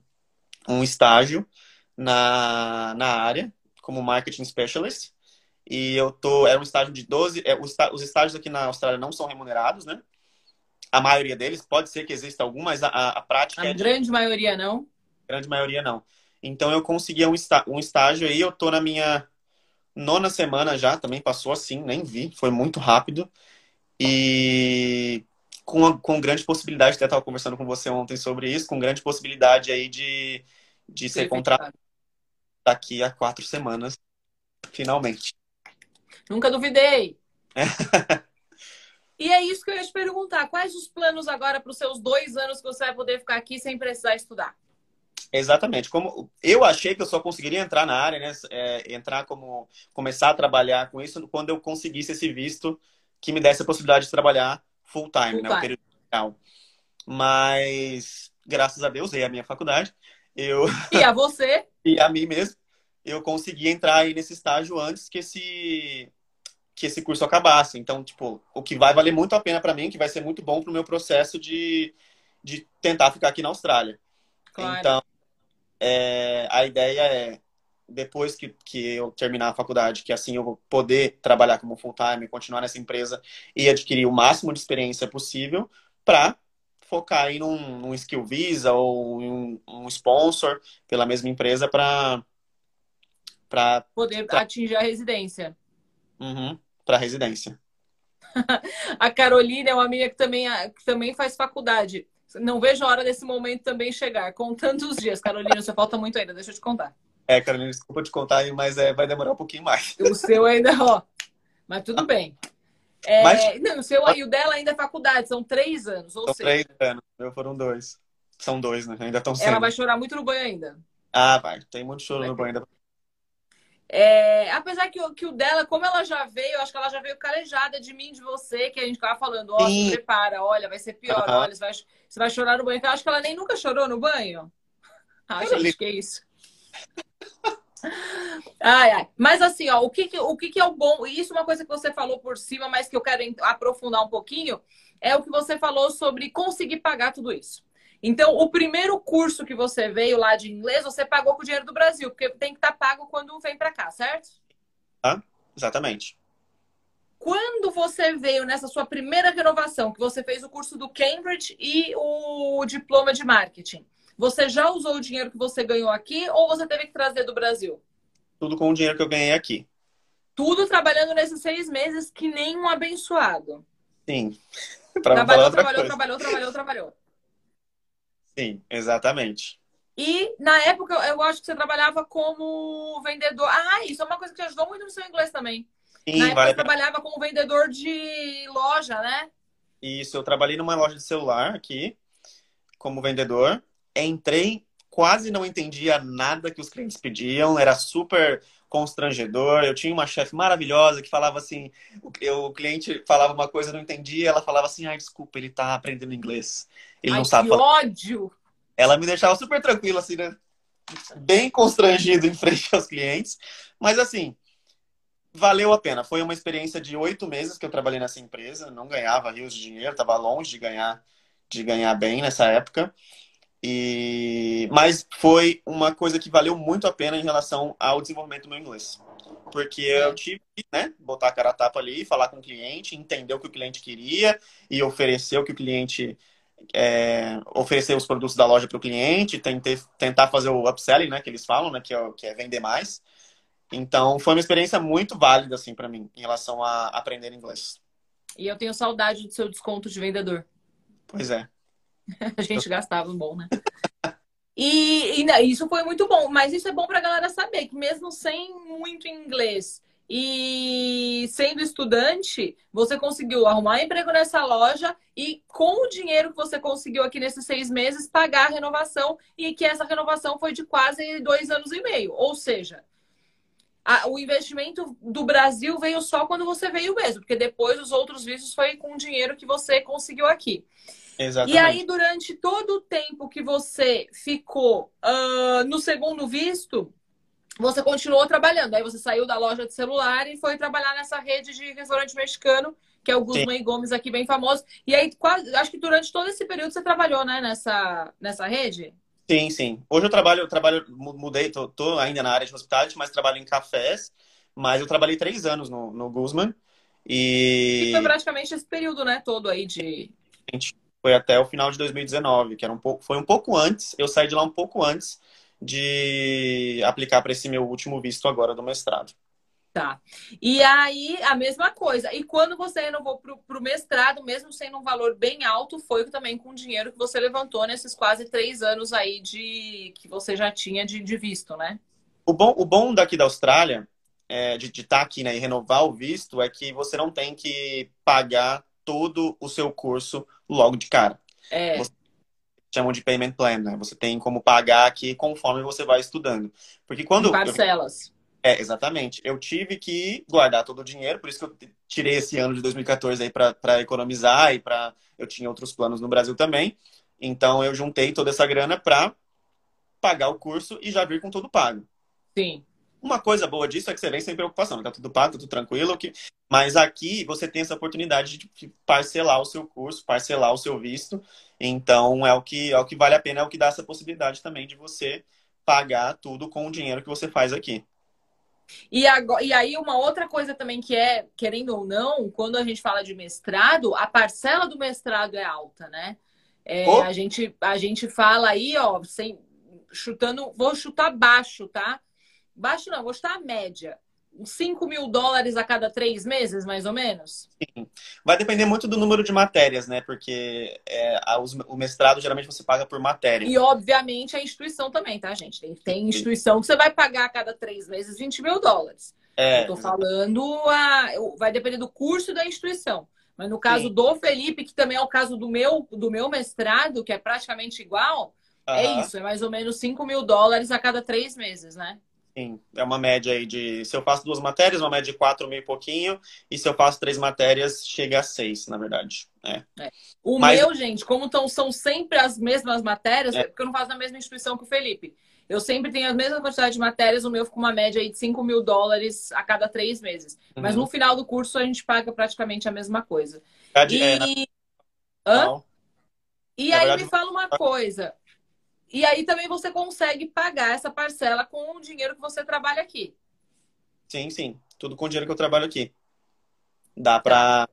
um estágio na, na área como marketing specialist. E eu tô. Era um estágio de 12. É, os estágios aqui na Austrália não são remunerados, né? A maioria deles, pode ser que exista algum, mas a, a prática. A é grande de... maioria não. Grande maioria não. Então eu consegui um, está... um estágio aí, eu tô na minha nona semana já, também passou assim, nem vi, foi muito rápido. E com, com grande possibilidade, até estava conversando com você ontem sobre isso, com grande possibilidade aí de, de ser contratado daqui a quatro semanas, finalmente. Nunca duvidei. [laughs] e é isso que eu ia te perguntar. Quais os planos agora para os seus dois anos que você vai poder ficar aqui sem precisar estudar? Exatamente. Como eu achei que eu só conseguiria entrar na área, né? É, entrar como começar a trabalhar com isso quando eu conseguisse esse visto que me desse a possibilidade de trabalhar full time, full né? Time. O período integral. Mas graças a Deus e a minha faculdade, eu e a você [laughs] e a mim mesmo, eu consegui entrar aí nesse estágio antes que esse que esse curso acabasse. Então, tipo, o que vai valer muito a pena para mim, que vai ser muito bom pro meu processo de, de tentar ficar aqui na Austrália. Claro. Então, é, a ideia é, depois que, que eu terminar a faculdade, que assim eu vou poder trabalhar como full-time, continuar nessa empresa e adquirir o máximo de experiência possível para focar aí num, num skill visa ou um, um sponsor pela mesma empresa para para poder pra... atingir a residência. Uhum, para residência. [laughs] a Carolina é uma amiga que também, que também faz faculdade. Não vejo a hora desse momento também chegar. Contando os dias. Carolina, você falta muito ainda, deixa eu te contar. É, Carolina, desculpa te contar, mas é, vai demorar um pouquinho mais. O seu ainda, ó. Mas tudo bem. É, mas... Não, o seu e o dela ainda é faculdade, são três anos. Ou são seja... três anos, meu foram dois. São dois, né? Ainda estão sendo. Ela vai chorar muito no banho ainda. Ah, vai. Tem muito choro vai no banho ainda. É, apesar que, que o dela, como ela já veio, eu acho que ela já veio calejada de mim, de você, que a gente tava falando, ó, se prepara, olha, vai ser pior, uhum. olha, você vai, você vai chorar no banho. Eu acho que ela nem nunca chorou no banho. [laughs] Ah, gente, que isso. Ai, ai. Mas assim, ó, o que, que o que, que é o bom? Isso é uma coisa que você falou por cima, mas que eu quero aprofundar um pouquinho, é o que você falou sobre conseguir pagar tudo isso. Então, o primeiro curso que você veio lá de inglês, você pagou com o dinheiro do Brasil, porque tem que estar tá pago quando vem para cá, certo? Ah, exatamente. Quando você veio nessa sua primeira renovação, que você fez o curso do Cambridge e o diploma de marketing, você já usou o dinheiro que você ganhou aqui ou você teve que trazer do Brasil? Tudo com o dinheiro que eu ganhei aqui. Tudo trabalhando nesses seis meses que nem um abençoado. Sim. [laughs] trabalhou, trabalhou, trabalhou, trabalhou, trabalhou. Sim, exatamente. E na época eu acho que você trabalhava como vendedor. Ah, isso é uma coisa que te ajudou muito no seu inglês também. Sim, na época vale... eu trabalhava como vendedor de loja, né? Isso, eu trabalhei numa loja de celular aqui, como vendedor. Entrei, quase não entendia nada que os clientes pediam, era super constrangedor. Eu tinha uma chefe maravilhosa que falava assim, o, o cliente falava uma coisa, eu não entendia, ela falava assim, ai, desculpa, ele tá aprendendo inglês. Ele ai, não sabe que falar. ódio! Ela me deixava super tranquila, assim, né? Bem constrangido em frente aos clientes. Mas assim, valeu a pena. Foi uma experiência de oito meses que eu trabalhei nessa empresa. Não ganhava rios de dinheiro, estava longe de ganhar, de ganhar bem nessa época. E... Mas foi uma coisa que valeu muito a pena em relação ao desenvolvimento do meu inglês. Porque eu tive que né, botar a cara a tapa ali, falar com o cliente, entender o que o cliente queria e oferecer o que o cliente é, oferecer os produtos da loja para o cliente, tentar fazer o upselling, né, que eles falam, né, que é, que é vender mais. Então, foi uma experiência muito válida, assim, para mim, em relação a aprender inglês. E eu tenho saudade do seu desconto de vendedor. Pois é. [laughs] a gente gastava um bom, né? [laughs] E, e, isso foi muito bom, mas isso é bom para a galera saber que mesmo sem muito inglês e sendo estudante, você conseguiu arrumar emprego nessa loja e com o dinheiro que você conseguiu aqui nesses seis meses pagar a renovação e que essa renovação foi de quase dois anos e meio. Ou seja, a, o investimento do Brasil veio só quando você veio mesmo, porque depois os outros vistos foi com o dinheiro que você conseguiu aqui. Exatamente. E aí, durante todo o tempo que você ficou uh, no segundo visto, você continuou trabalhando. Aí você saiu da loja de celular e foi trabalhar nessa rede de restaurante mexicano, que é o Guzmán e Gomes aqui, bem famoso. E aí, quase, acho que durante todo esse período você trabalhou, né, nessa, nessa rede? Sim, sim. Hoje eu trabalho, eu trabalho, mudei, tô, tô ainda na área de hospitality, mas trabalho em cafés. Mas eu trabalhei três anos no, no Guzman. E... e foi praticamente esse período, né, todo aí de... Foi até o final de 2019, que era um pouco, foi um pouco antes, eu saí de lá um pouco antes de aplicar para esse meu último visto agora do mestrado. Tá. E aí, a mesma coisa. E quando você renovou para o mestrado, mesmo sendo um valor bem alto, foi também com o dinheiro que você levantou nesses quase três anos aí de que você já tinha de, de visto, né? O bom, o bom daqui da Austrália, é, de estar tá aqui né, e renovar o visto, é que você não tem que pagar todo o seu curso logo de cara. É. Você chamam de payment plan, né? Você tem como pagar aqui conforme você vai estudando. Porque quando. Em parcelas. Eu é, exatamente. Eu tive que guardar todo o dinheiro, por isso que eu tirei esse ano de 2014 aí para economizar e para eu tinha outros planos no Brasil também. Então eu juntei toda essa grana para pagar o curso e já vir com tudo pago. Sim. Uma coisa boa disso é que você vem sem preocupação, tá tudo pago, tá tudo tranquilo, que... mas aqui você tem essa oportunidade de parcelar o seu curso, parcelar o seu visto. Então é o que é o que vale a pena, é o que dá essa possibilidade também de você pagar tudo com o dinheiro que você faz aqui. E, agora, e aí, uma outra coisa também que é, querendo ou não, quando a gente fala de mestrado, a parcela do mestrado é alta, né? É, oh. a, gente, a gente fala aí, ó, sem, chutando, vou chutar baixo, tá? Baixo não, vou chutar a média. 5 mil dólares a cada três meses, mais ou menos? Sim. Vai depender muito do número de matérias, né? Porque é, a, o mestrado geralmente você paga por matéria. E, obviamente, a instituição também, tá, gente? Tem, tem instituição que você vai pagar a cada três meses 20 mil dólares. É, Eu tô falando, a, vai depender do curso da instituição. Mas no caso Sim. do Felipe, que também é o caso do meu, do meu mestrado, que é praticamente igual, é isso, é mais ou menos 5 mil dólares a cada três meses, né? Sim, é uma média aí de. Se eu faço duas matérias, uma média de quatro mil e pouquinho. E se eu faço três matérias, chega a seis, na verdade. É. É. O Mas... meu, gente, como tão, são sempre as mesmas matérias, é. porque eu não faço na mesma instituição que o Felipe. Eu sempre tenho a mesma quantidade de matérias, o meu fica uma média aí de 5 mil dólares a cada três meses. Uhum. Mas no final do curso a gente paga praticamente a mesma coisa. e... É, Hã? E aí verdade... me fala uma coisa. E aí também você consegue pagar essa parcela com o dinheiro que você trabalha aqui. Sim, sim. Tudo com o dinheiro que eu trabalho aqui. Dá pra.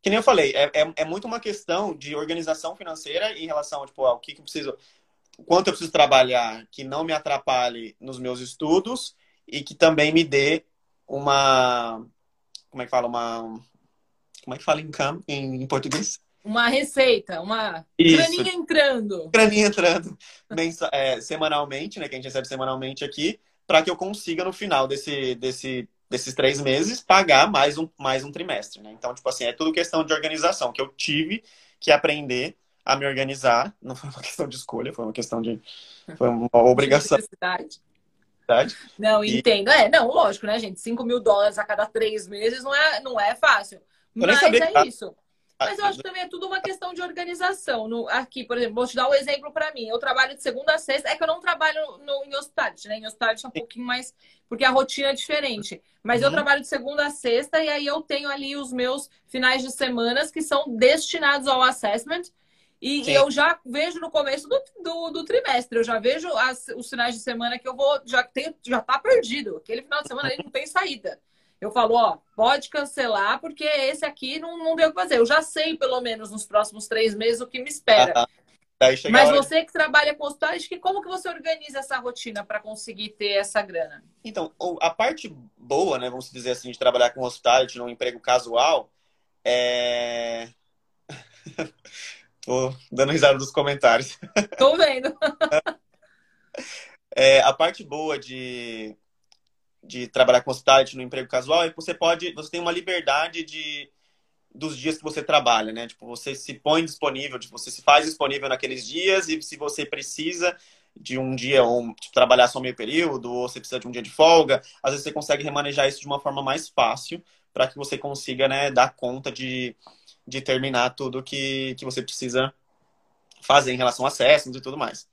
Que nem eu falei, é, é, é muito uma questão de organização financeira em relação tipo, ao que, que eu preciso. Quanto eu preciso trabalhar que não me atrapalhe nos meus estudos e que também me dê uma. Como é que fala? Uma. Como é que fala em, em português? Uma receita, uma Isso. graninha entrando. Graninha entrando [laughs] mensa, é, semanalmente, né? Que a gente recebe semanalmente aqui, para que eu consiga, no final desse, desse, desses três meses, pagar mais um, mais um trimestre, né? Então, tipo assim, é tudo questão de organização, que eu tive que aprender a me organizar. [laughs] Não foi uma questão de escolha, foi uma questão de. Foi uma [laughs] obrigação. Necessidade. Não, e... entendo. É, não, lógico, né, gente? 5 mil dólares a cada três meses não é, não é fácil. Mas é isso. Mas eu acho que também é tudo uma questão de organização. No, aqui, por exemplo, vou te dar um exemplo para mim. Eu trabalho de segunda a sexta. É que eu não trabalho no, em hospitality, né? Em hospitality é um pouquinho mais... Porque a rotina é diferente. Mas uhum. eu trabalho de segunda a sexta e aí eu tenho ali os meus finais de semanas que são destinados ao assessment. E, eu já vejo no começo do, do, do trimestre, eu já vejo as, os finais de semana que eu vou... Já, tem, já tá perdido. Aquele final de semana aí não tem saída eu falo, ó, pode cancelar, porque esse aqui não, não deu o que fazer. Eu já sei, pelo menos, nos próximos três meses o que me espera. Ah, Mas você que trabalha com hospitais, que como que você organiza essa rotina para conseguir ter essa grana? Então, a parte boa, né, vamos dizer assim, de trabalhar com hospitais, num emprego casual, é... [laughs] Tô dando risada dos comentários. Tô vendo. [laughs] é, a parte boa de de trabalhar com hospitality no emprego casual é que você pode, você tem uma liberdade de dos dias que você trabalha, né? Tipo, você se põe disponível, tipo, você se faz disponível naqueles dias e se você precisa de um dia ou tipo, trabalhar só meio período ou você precisa de um dia de folga, às vezes você consegue remanejar isso de uma forma mais fácil para que você consiga, né, dar conta de, de terminar tudo que, que você precisa fazer em relação a acessos e tudo mais.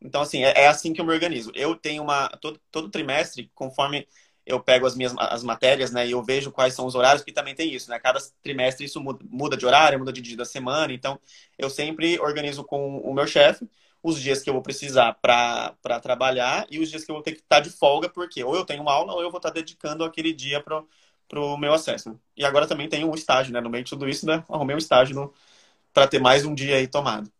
Então, assim, é, é, assim que eu me organizo. Eu tenho uma. Todo, todo trimestre, conforme eu pego as minhas as matérias, né, e eu vejo quais são os horários, porque também tem isso, né? Cada trimestre isso muda, muda de horário, muda de dia da semana. Então, eu sempre organizo com o meu chefe os dias que eu vou precisar para trabalhar e os dias que eu vou ter que estar de folga, porque ou eu tenho uma aula ou eu vou estar dedicando aquele dia para o meu acesso. E agora também tenho um estágio, né? No meio de tudo isso, né? Arrumei um estágio para ter mais um dia aí tomado.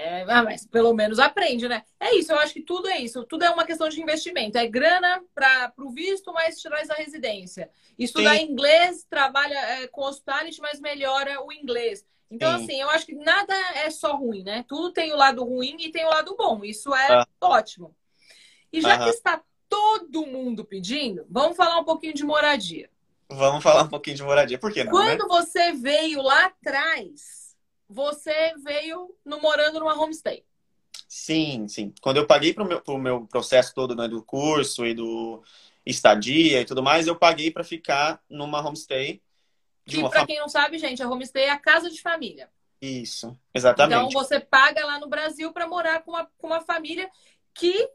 É, ah, mas pelo menos aprende, né? É isso, eu acho que tudo é isso. Tudo é uma questão de investimento. É grana para o visto, mas traz a residência. Estudar Sim. inglês, trabalha é, com hospitality, mas melhora o inglês. Então, Sim. assim, eu acho que nada é só ruim, né? Tudo tem o lado ruim e tem o lado bom. Isso é ah. ótimo. E já que está todo mundo pedindo, vamos falar um pouquinho de moradia. Vamos falar um pouquinho de moradia. Por que não? Quando né? você veio lá atrás você veio no, morando numa homestay. Sim, sim. Quando eu paguei para o meu, meu processo todo né, do curso e do estadia e tudo mais, eu paguei para ficar numa homestay. Que, para fam... quem não sabe, gente, a homestay é a casa de família. Isso, exatamente. Então, você paga lá no Brasil para morar com uma, com uma família que,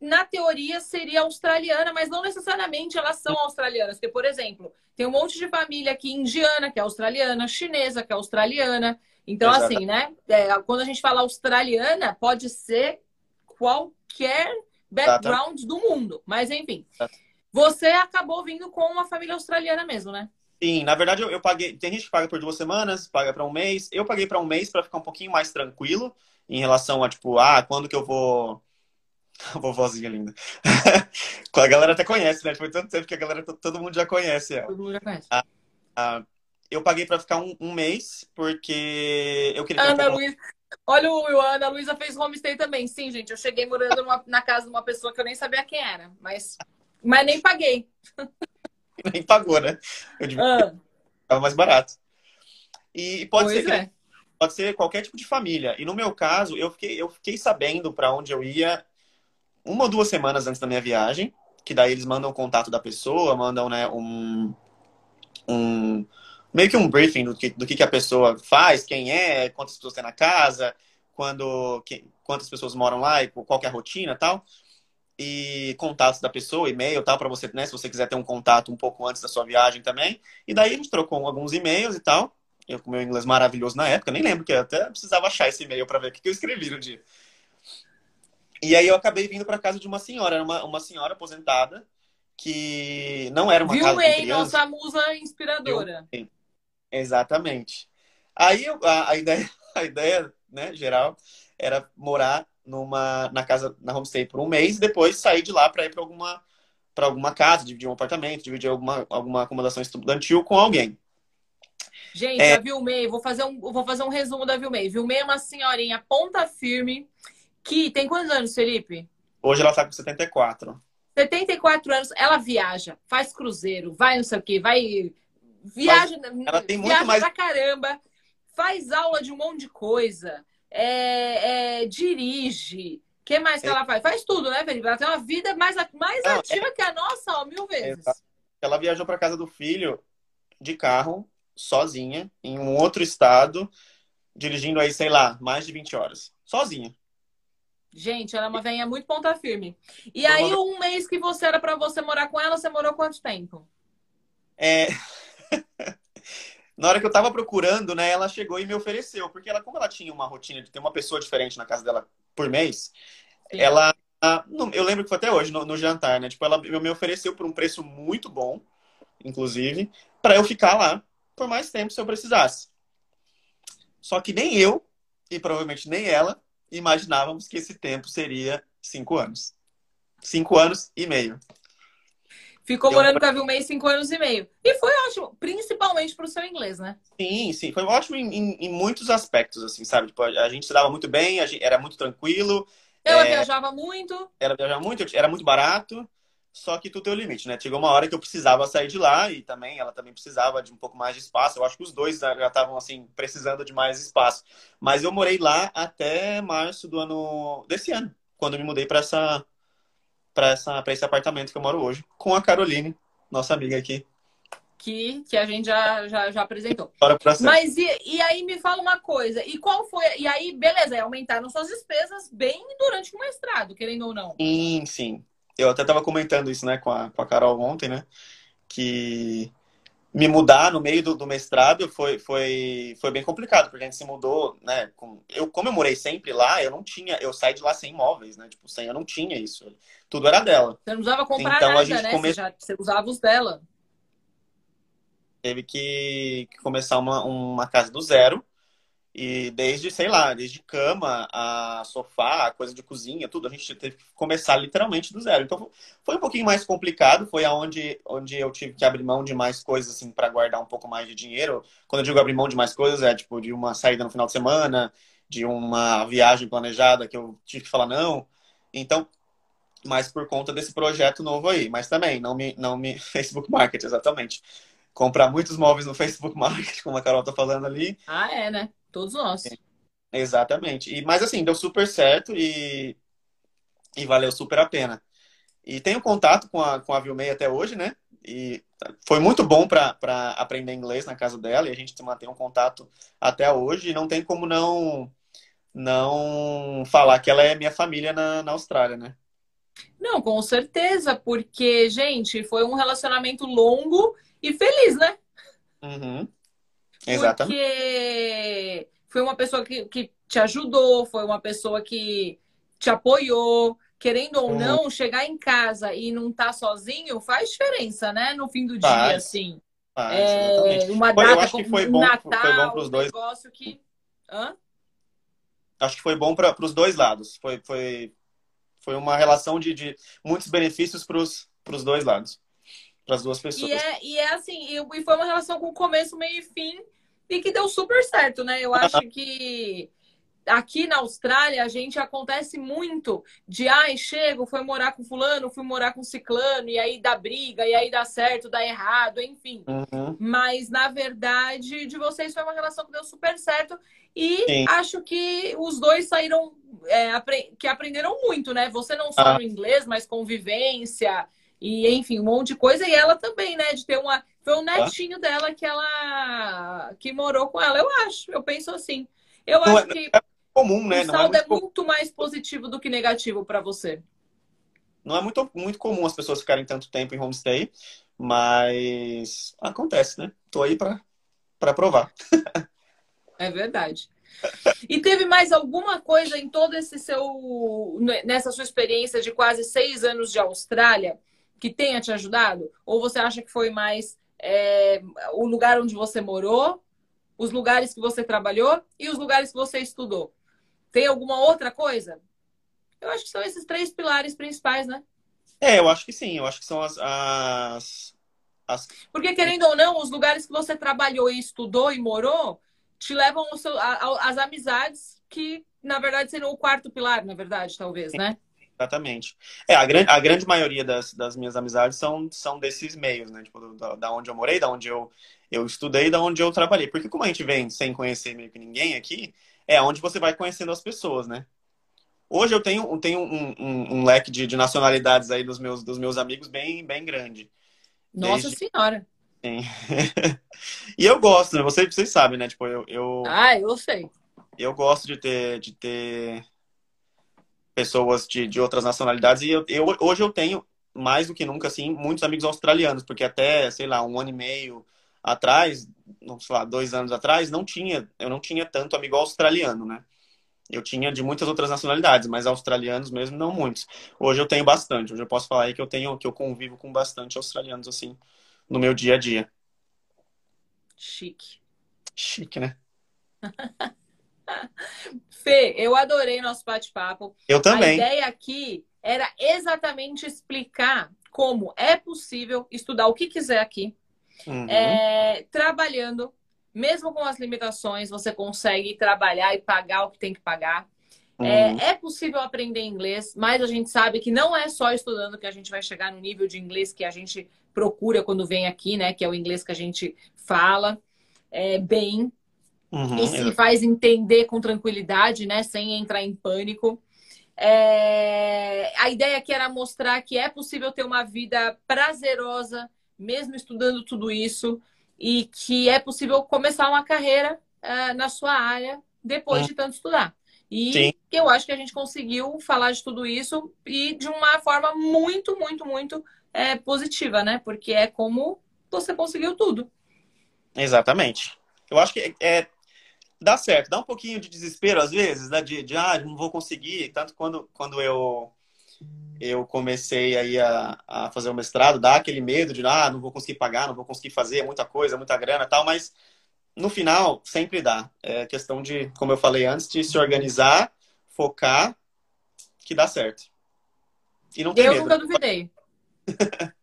na teoria, seria australiana, mas não necessariamente elas são australianas. Porque, por exemplo, tem um monte de família aqui indiana, que é australiana, chinesa, que é australiana. Então, Exato. assim, né? É, quando a gente fala australiana, pode ser qualquer background Exato. do mundo. Mas, enfim. Exato. Você acabou vindo com uma família australiana mesmo, né? Sim, na verdade eu, eu paguei. Tem gente que paga por duas semanas, paga para um mês. Eu paguei para um mês para ficar um pouquinho mais tranquilo em relação a, tipo, ah, quando que eu vou. [laughs] Vovozinha linda. [laughs] a galera até conhece, né? Foi tanto tempo que a galera, todo mundo já conhece ela. Todo mundo já conhece. Ah, ah, eu paguei para ficar um, um, mês, porque eu queria. Ana Luísa. Olha o Will, a Ana Luísa fez homestay também. Sim, gente, eu cheguei morando numa, na casa de uma pessoa que eu nem sabia quem era, mas, mas nem paguei. [laughs] nem pagou, né? Eu devia... ah. Tava mais barato. E pode pois ser é. pode ser qualquer tipo de família. E no meu caso, eu fiquei, eu fiquei sabendo para onde eu ia uma ou duas semanas antes da minha viagem, que daí eles mandam o contato da pessoa, mandam né, um, um meio que um briefing do que, do que, a pessoa faz, quem é, quantas pessoas tem na casa, quando, que, quantas pessoas moram lá e qual é a rotina tal. E contatos da pessoa, e-mail tal, para você, né, se você quiser ter um contato um pouco antes da sua viagem também. E daí a gente trocou alguns e-mails e tal. Eu com meu inglês maravilhoso na época, nem lembro que eu até precisava achar esse e-mail para ver o que eu escrevi no dia. E aí eu acabei vindo para casa de uma senhora, uma, uma senhora aposentada, que não era uma Viu casa aí, nossa musa inspiradora. Eu, Exatamente. Aí a, a ideia, [laughs] a ideia né, geral era morar numa, na casa, na homestay por um mês e depois sair de lá para ir para alguma para alguma casa, dividir um apartamento, dividir alguma, alguma acomodação estudantil com alguém. Gente, é... a Vilmei, vou fazer, um, vou fazer um resumo da Vilmei. Vilmei é uma senhorinha ponta firme que tem quantos anos, Felipe? Hoje ela tá com 74. 74 anos, ela viaja, faz cruzeiro, vai não sei o quê, vai. Viaja, ela tem muito viaja mais... pra caramba, faz aula de um monte de coisa, é, é, dirige. O que mais que é. ela faz? Faz tudo, né, Felipe? Ela tem uma vida mais, mais não, ativa é... que a nossa, ó, mil vezes. Ela viajou para casa do filho de carro, sozinha, em um outro estado, dirigindo aí, sei lá, mais de 20 horas. Sozinha. Gente, ela é uma velhinha muito ponta firme. E Foi aí, um mês que você era para você morar com ela, você morou quanto tempo? É. [laughs] na hora que eu tava procurando, né, ela chegou e me ofereceu, porque ela, como ela tinha uma rotina de ter uma pessoa diferente na casa dela por mês, Sim. ela. Eu lembro que foi até hoje, no, no, jantar, né? Tipo, ela me ofereceu por um preço muito bom, inclusive, para eu ficar lá por mais tempo se eu precisasse. Só que nem eu, e provavelmente nem ela, imaginávamos que esse tempo seria cinco anos. Cinco anos e meio. Ficou morando com a Vilmei cinco anos e meio. E foi ótimo, principalmente para o seu inglês, né? Sim, sim. Foi ótimo em, em, em, muitos aspectos, assim, sabe? Tipo, a gente se dava muito bem, gente, era muito tranquilo. Ela é, viajava muito. Ela viajava muito, era muito barato. Só que tudo tem o limite, né? Chegou uma hora que eu precisava sair de lá e também ela também precisava de um pouco mais de espaço. Eu acho que os dois já estavam assim precisando de mais espaço. Mas eu morei lá até março do ano desse ano, quando eu me mudei para essa para esse apartamento que eu moro hoje, com a Caroline, nossa amiga aqui. Que, que a gente já, já, já apresentou. Mas e, e aí me fala uma coisa, e qual foi? E aí, beleza, aumentaram suas despesas bem durante o mestrado, querendo ou não. Sim, sim eu até estava comentando isso, né, com a, com a Carol ontem, né, que me mudar no meio do, do, mestrado foi, foi, foi bem complicado, porque a gente se mudou, né, com, eu, como eu morei sempre lá, eu não tinha, eu saí de lá sem imóveis, né, tipo, sem, eu não tinha isso, tudo era dela. Você não usava comprar então, nada, a gente né, come... você, já, você usava os dela. Teve que, que começar uma, uma casa do zero, e desde, sei lá, desde cama, a sofá, a coisa de cozinha, tudo, a gente teve que começar literalmente do zero. Então foi um pouquinho mais complicado, foi aonde onde eu tive que abrir mão de mais coisas assim para guardar um pouco mais de dinheiro. Quando eu digo abrir mão de mais coisas, é tipo de uma saída no final de semana, de uma viagem planejada que eu tive que falar não. Então, mas por conta desse projeto novo aí, mas também não me não me [laughs] Facebook Market exatamente. Comprar muitos móveis no Facebook Market, como a Carol tá falando ali. Ah, é, né? Todos nós. Exatamente. E, mas assim, deu super certo e, e valeu super a pena. E tenho contato com a, com a Vilmei até hoje, né? E foi muito bom para aprender inglês na casa dela e a gente mantém um contato até hoje. E não tem como não, não falar que ela é minha família na, na Austrália, né? Não, com certeza, porque, gente, foi um relacionamento longo e feliz, né? Uhum. Exatamente. Porque foi uma pessoa que, que te ajudou, foi uma pessoa que te apoiou. Querendo ou uhum. não, chegar em casa e não estar tá sozinho faz diferença, né? No fim do faz. dia, assim. Faz, é, uma data eu acho que foi bom, Natal, foi bom pros dois. negócio que... Hã? Acho que foi bom para os dois lados. Foi, foi, foi uma relação de, de muitos benefícios para os dois lados para as duas pessoas. E é, e é assim, e, foi uma relação com começo, meio e fim, e que deu super certo, né? Eu acho que aqui na Austrália a gente acontece muito de ai, chego, foi morar com fulano, fui morar com ciclano, e aí dá briga, e aí dá certo, dá errado, enfim. Uhum. Mas na verdade, de vocês foi uma relação que deu super certo. E Sim. acho que os dois saíram é, que aprenderam muito, né? Você não só ah. no inglês, mas convivência, e enfim, um monte de coisa. E ela também, né? De ter uma. Foi um netinho ah. dela que ela que morou com ela, eu acho. Eu penso assim. Eu não acho é, que. É comum, né? O saldo é, muito, é muito mais positivo do que negativo para você. Não é muito, muito comum as pessoas ficarem tanto tempo em homestay, mas acontece, né? Tô aí para provar. é verdade. E teve mais alguma coisa em todo esse seu nessa sua experiência de quase seis anos de Austrália que tenha te ajudado? Ou você acha que foi mais é, o lugar onde você morou, os lugares que você trabalhou e os lugares que você estudou? Tem alguma outra coisa? Eu acho que são esses três pilares principais, né? É, eu acho que sim. Eu acho que são as, as, as... Porque, querendo ou não, os lugares que você trabalhou e estudou e morou te levam às amizades que, na verdade, seriam o quarto pilar, na verdade, talvez, né? Exatamente. É, a, grande, a grande maioria das, das minhas amizades são, são desses meios, né? Tipo, da, da onde eu morei, da onde eu, eu estudei, da onde eu trabalhei. Porque como a gente vem sem conhecer meio que ninguém aqui, é onde você vai conhecendo as pessoas, né? Hoje eu tenho, tenho um, um, um leque de, de, nacionalidades aí dos meus, dos meus amigos bem, bem grande. Nossa Desde... Senhora! Sim. [laughs] e eu gosto, né? Vocês, vocês sabem, né? Tipo, eu, eu... Ah, eu sei. Eu gosto de ter, de ter pessoas de, de outras nacionalidades. E eu, eu, hoje eu tenho, mais do que nunca, assim, muitos amigos australianos, porque até, sei lá, um ano e meio atrás, não sei lá, dois anos atrás, não tinha, eu não tinha tanto amigo australiano, né? Eu tinha de muitas outras nacionalidades, mas australianos mesmo não muitos. Hoje eu tenho bastante. Hoje eu posso falar aí que eu tenho que eu convivo com bastante australianos assim no meu dia a dia. Chique. Chique, né? [laughs] Fê, eu adorei nosso bate-papo. Eu também. A ideia aqui era exatamente explicar como é possível estudar o que quiser aqui, uhum. é, trabalhando, mesmo com as limitações, você consegue trabalhar e pagar o que tem que pagar. É, uhum. É, é, possível aprender inglês, mas a gente sabe que não é só estudando que a gente vai chegar no nível de inglês que a gente procura quando vem aqui, né? Que é o inglês que a gente fala é, bem. Uhum, e se faz entender com tranquilidade, né? Sem entrar em pânico. É... A ideia aqui era mostrar que é possível ter uma vida prazerosa, mesmo estudando tudo isso, e que é possível começar uma carreira uh, na sua área depois uhum. de tanto estudar. E Sim. eu acho que a gente conseguiu falar de tudo isso e de uma forma muito, muito, muito é, positiva, né? Porque é como você conseguiu tudo. Exatamente. Eu acho que é, dá certo, dá um pouquinho de desespero às vezes, né? De, de ah, não vou conseguir. Tanto quando, quando eu eu comecei aí a, a fazer o mestrado, dá aquele medo de ah, não vou conseguir pagar, não vou conseguir fazer muita coisa, muita grana tal, mas no final sempre dá. É questão de, como eu falei antes, de se organizar, focar, que dá certo. E não tem eu medo. nunca duvidei. [laughs]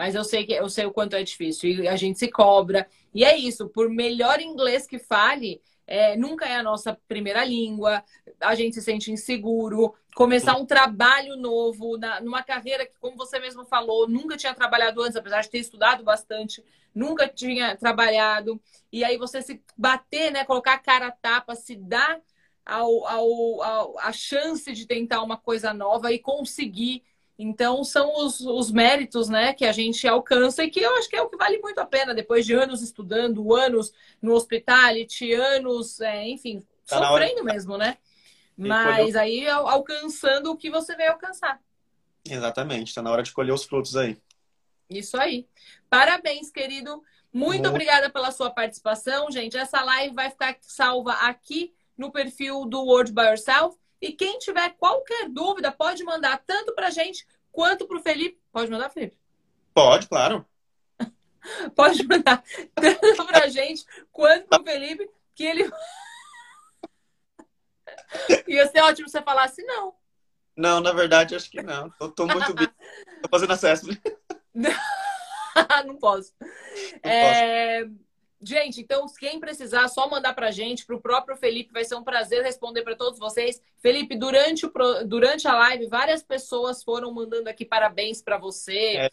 Mas eu sei que eu sei o quanto é difícil e a gente se cobra. E é isso, por melhor inglês que fale, é, nunca é a nossa primeira língua, a gente se sente inseguro. Começar um trabalho novo, na, numa carreira que, como você mesmo falou, nunca tinha trabalhado antes, apesar de ter estudado bastante, nunca tinha trabalhado. E aí você se bater, né, colocar a cara a tapa, se dar ao, ao, ao, a chance de tentar uma coisa nova e conseguir então, são os, os méritos né, que a gente alcança e que eu acho que é o que vale muito a pena, depois de anos estudando, anos no hospitality, anos, é, enfim, tá sofrendo mesmo, né? Mas aí alcançando o que você veio alcançar. Exatamente, está na hora de colher os frutos aí. Isso aí. Parabéns, querido. Muito, Muito obrigada pela sua participação, gente. Essa live vai ficar salva aqui no perfil do World by Yourself. E quem tiver qualquer dúvida, pode mandar tanto para a gente quanto para o Felipe. Pode mandar, Felipe? Pode, claro. [laughs] pode mandar tanto para a gente quanto para o Felipe, que ele. [laughs] Ia ser ótimo se você falasse não. Não, na verdade, acho que não. Eu tô muito [laughs] bem. Tô fazendo acesso. não posso. Não é... posso. Gente, então, quem precisar, só mandar pra gente, pro próprio Felipe, vai ser um prazer responder para todos vocês. Felipe, durante, o, durante a live, várias pessoas foram mandando aqui parabéns para você, é,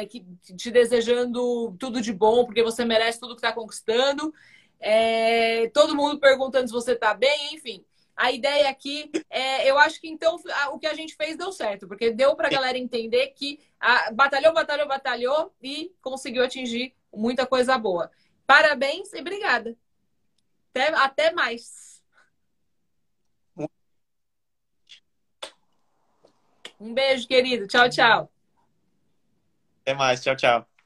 é, que, te desejando tudo de bom, porque você merece tudo que está conquistando. É, todo mundo perguntando se você está bem, enfim. A ideia aqui é, eu acho que então o que a gente fez deu certo, porque deu para a galera entender que a, batalhou, batalhou, batalhou e conseguiu atingir muita coisa boa. Parabéns e obrigada. Até, até mais. Um beijo, querido. Tchau, tchau. Até mais. Tchau, tchau.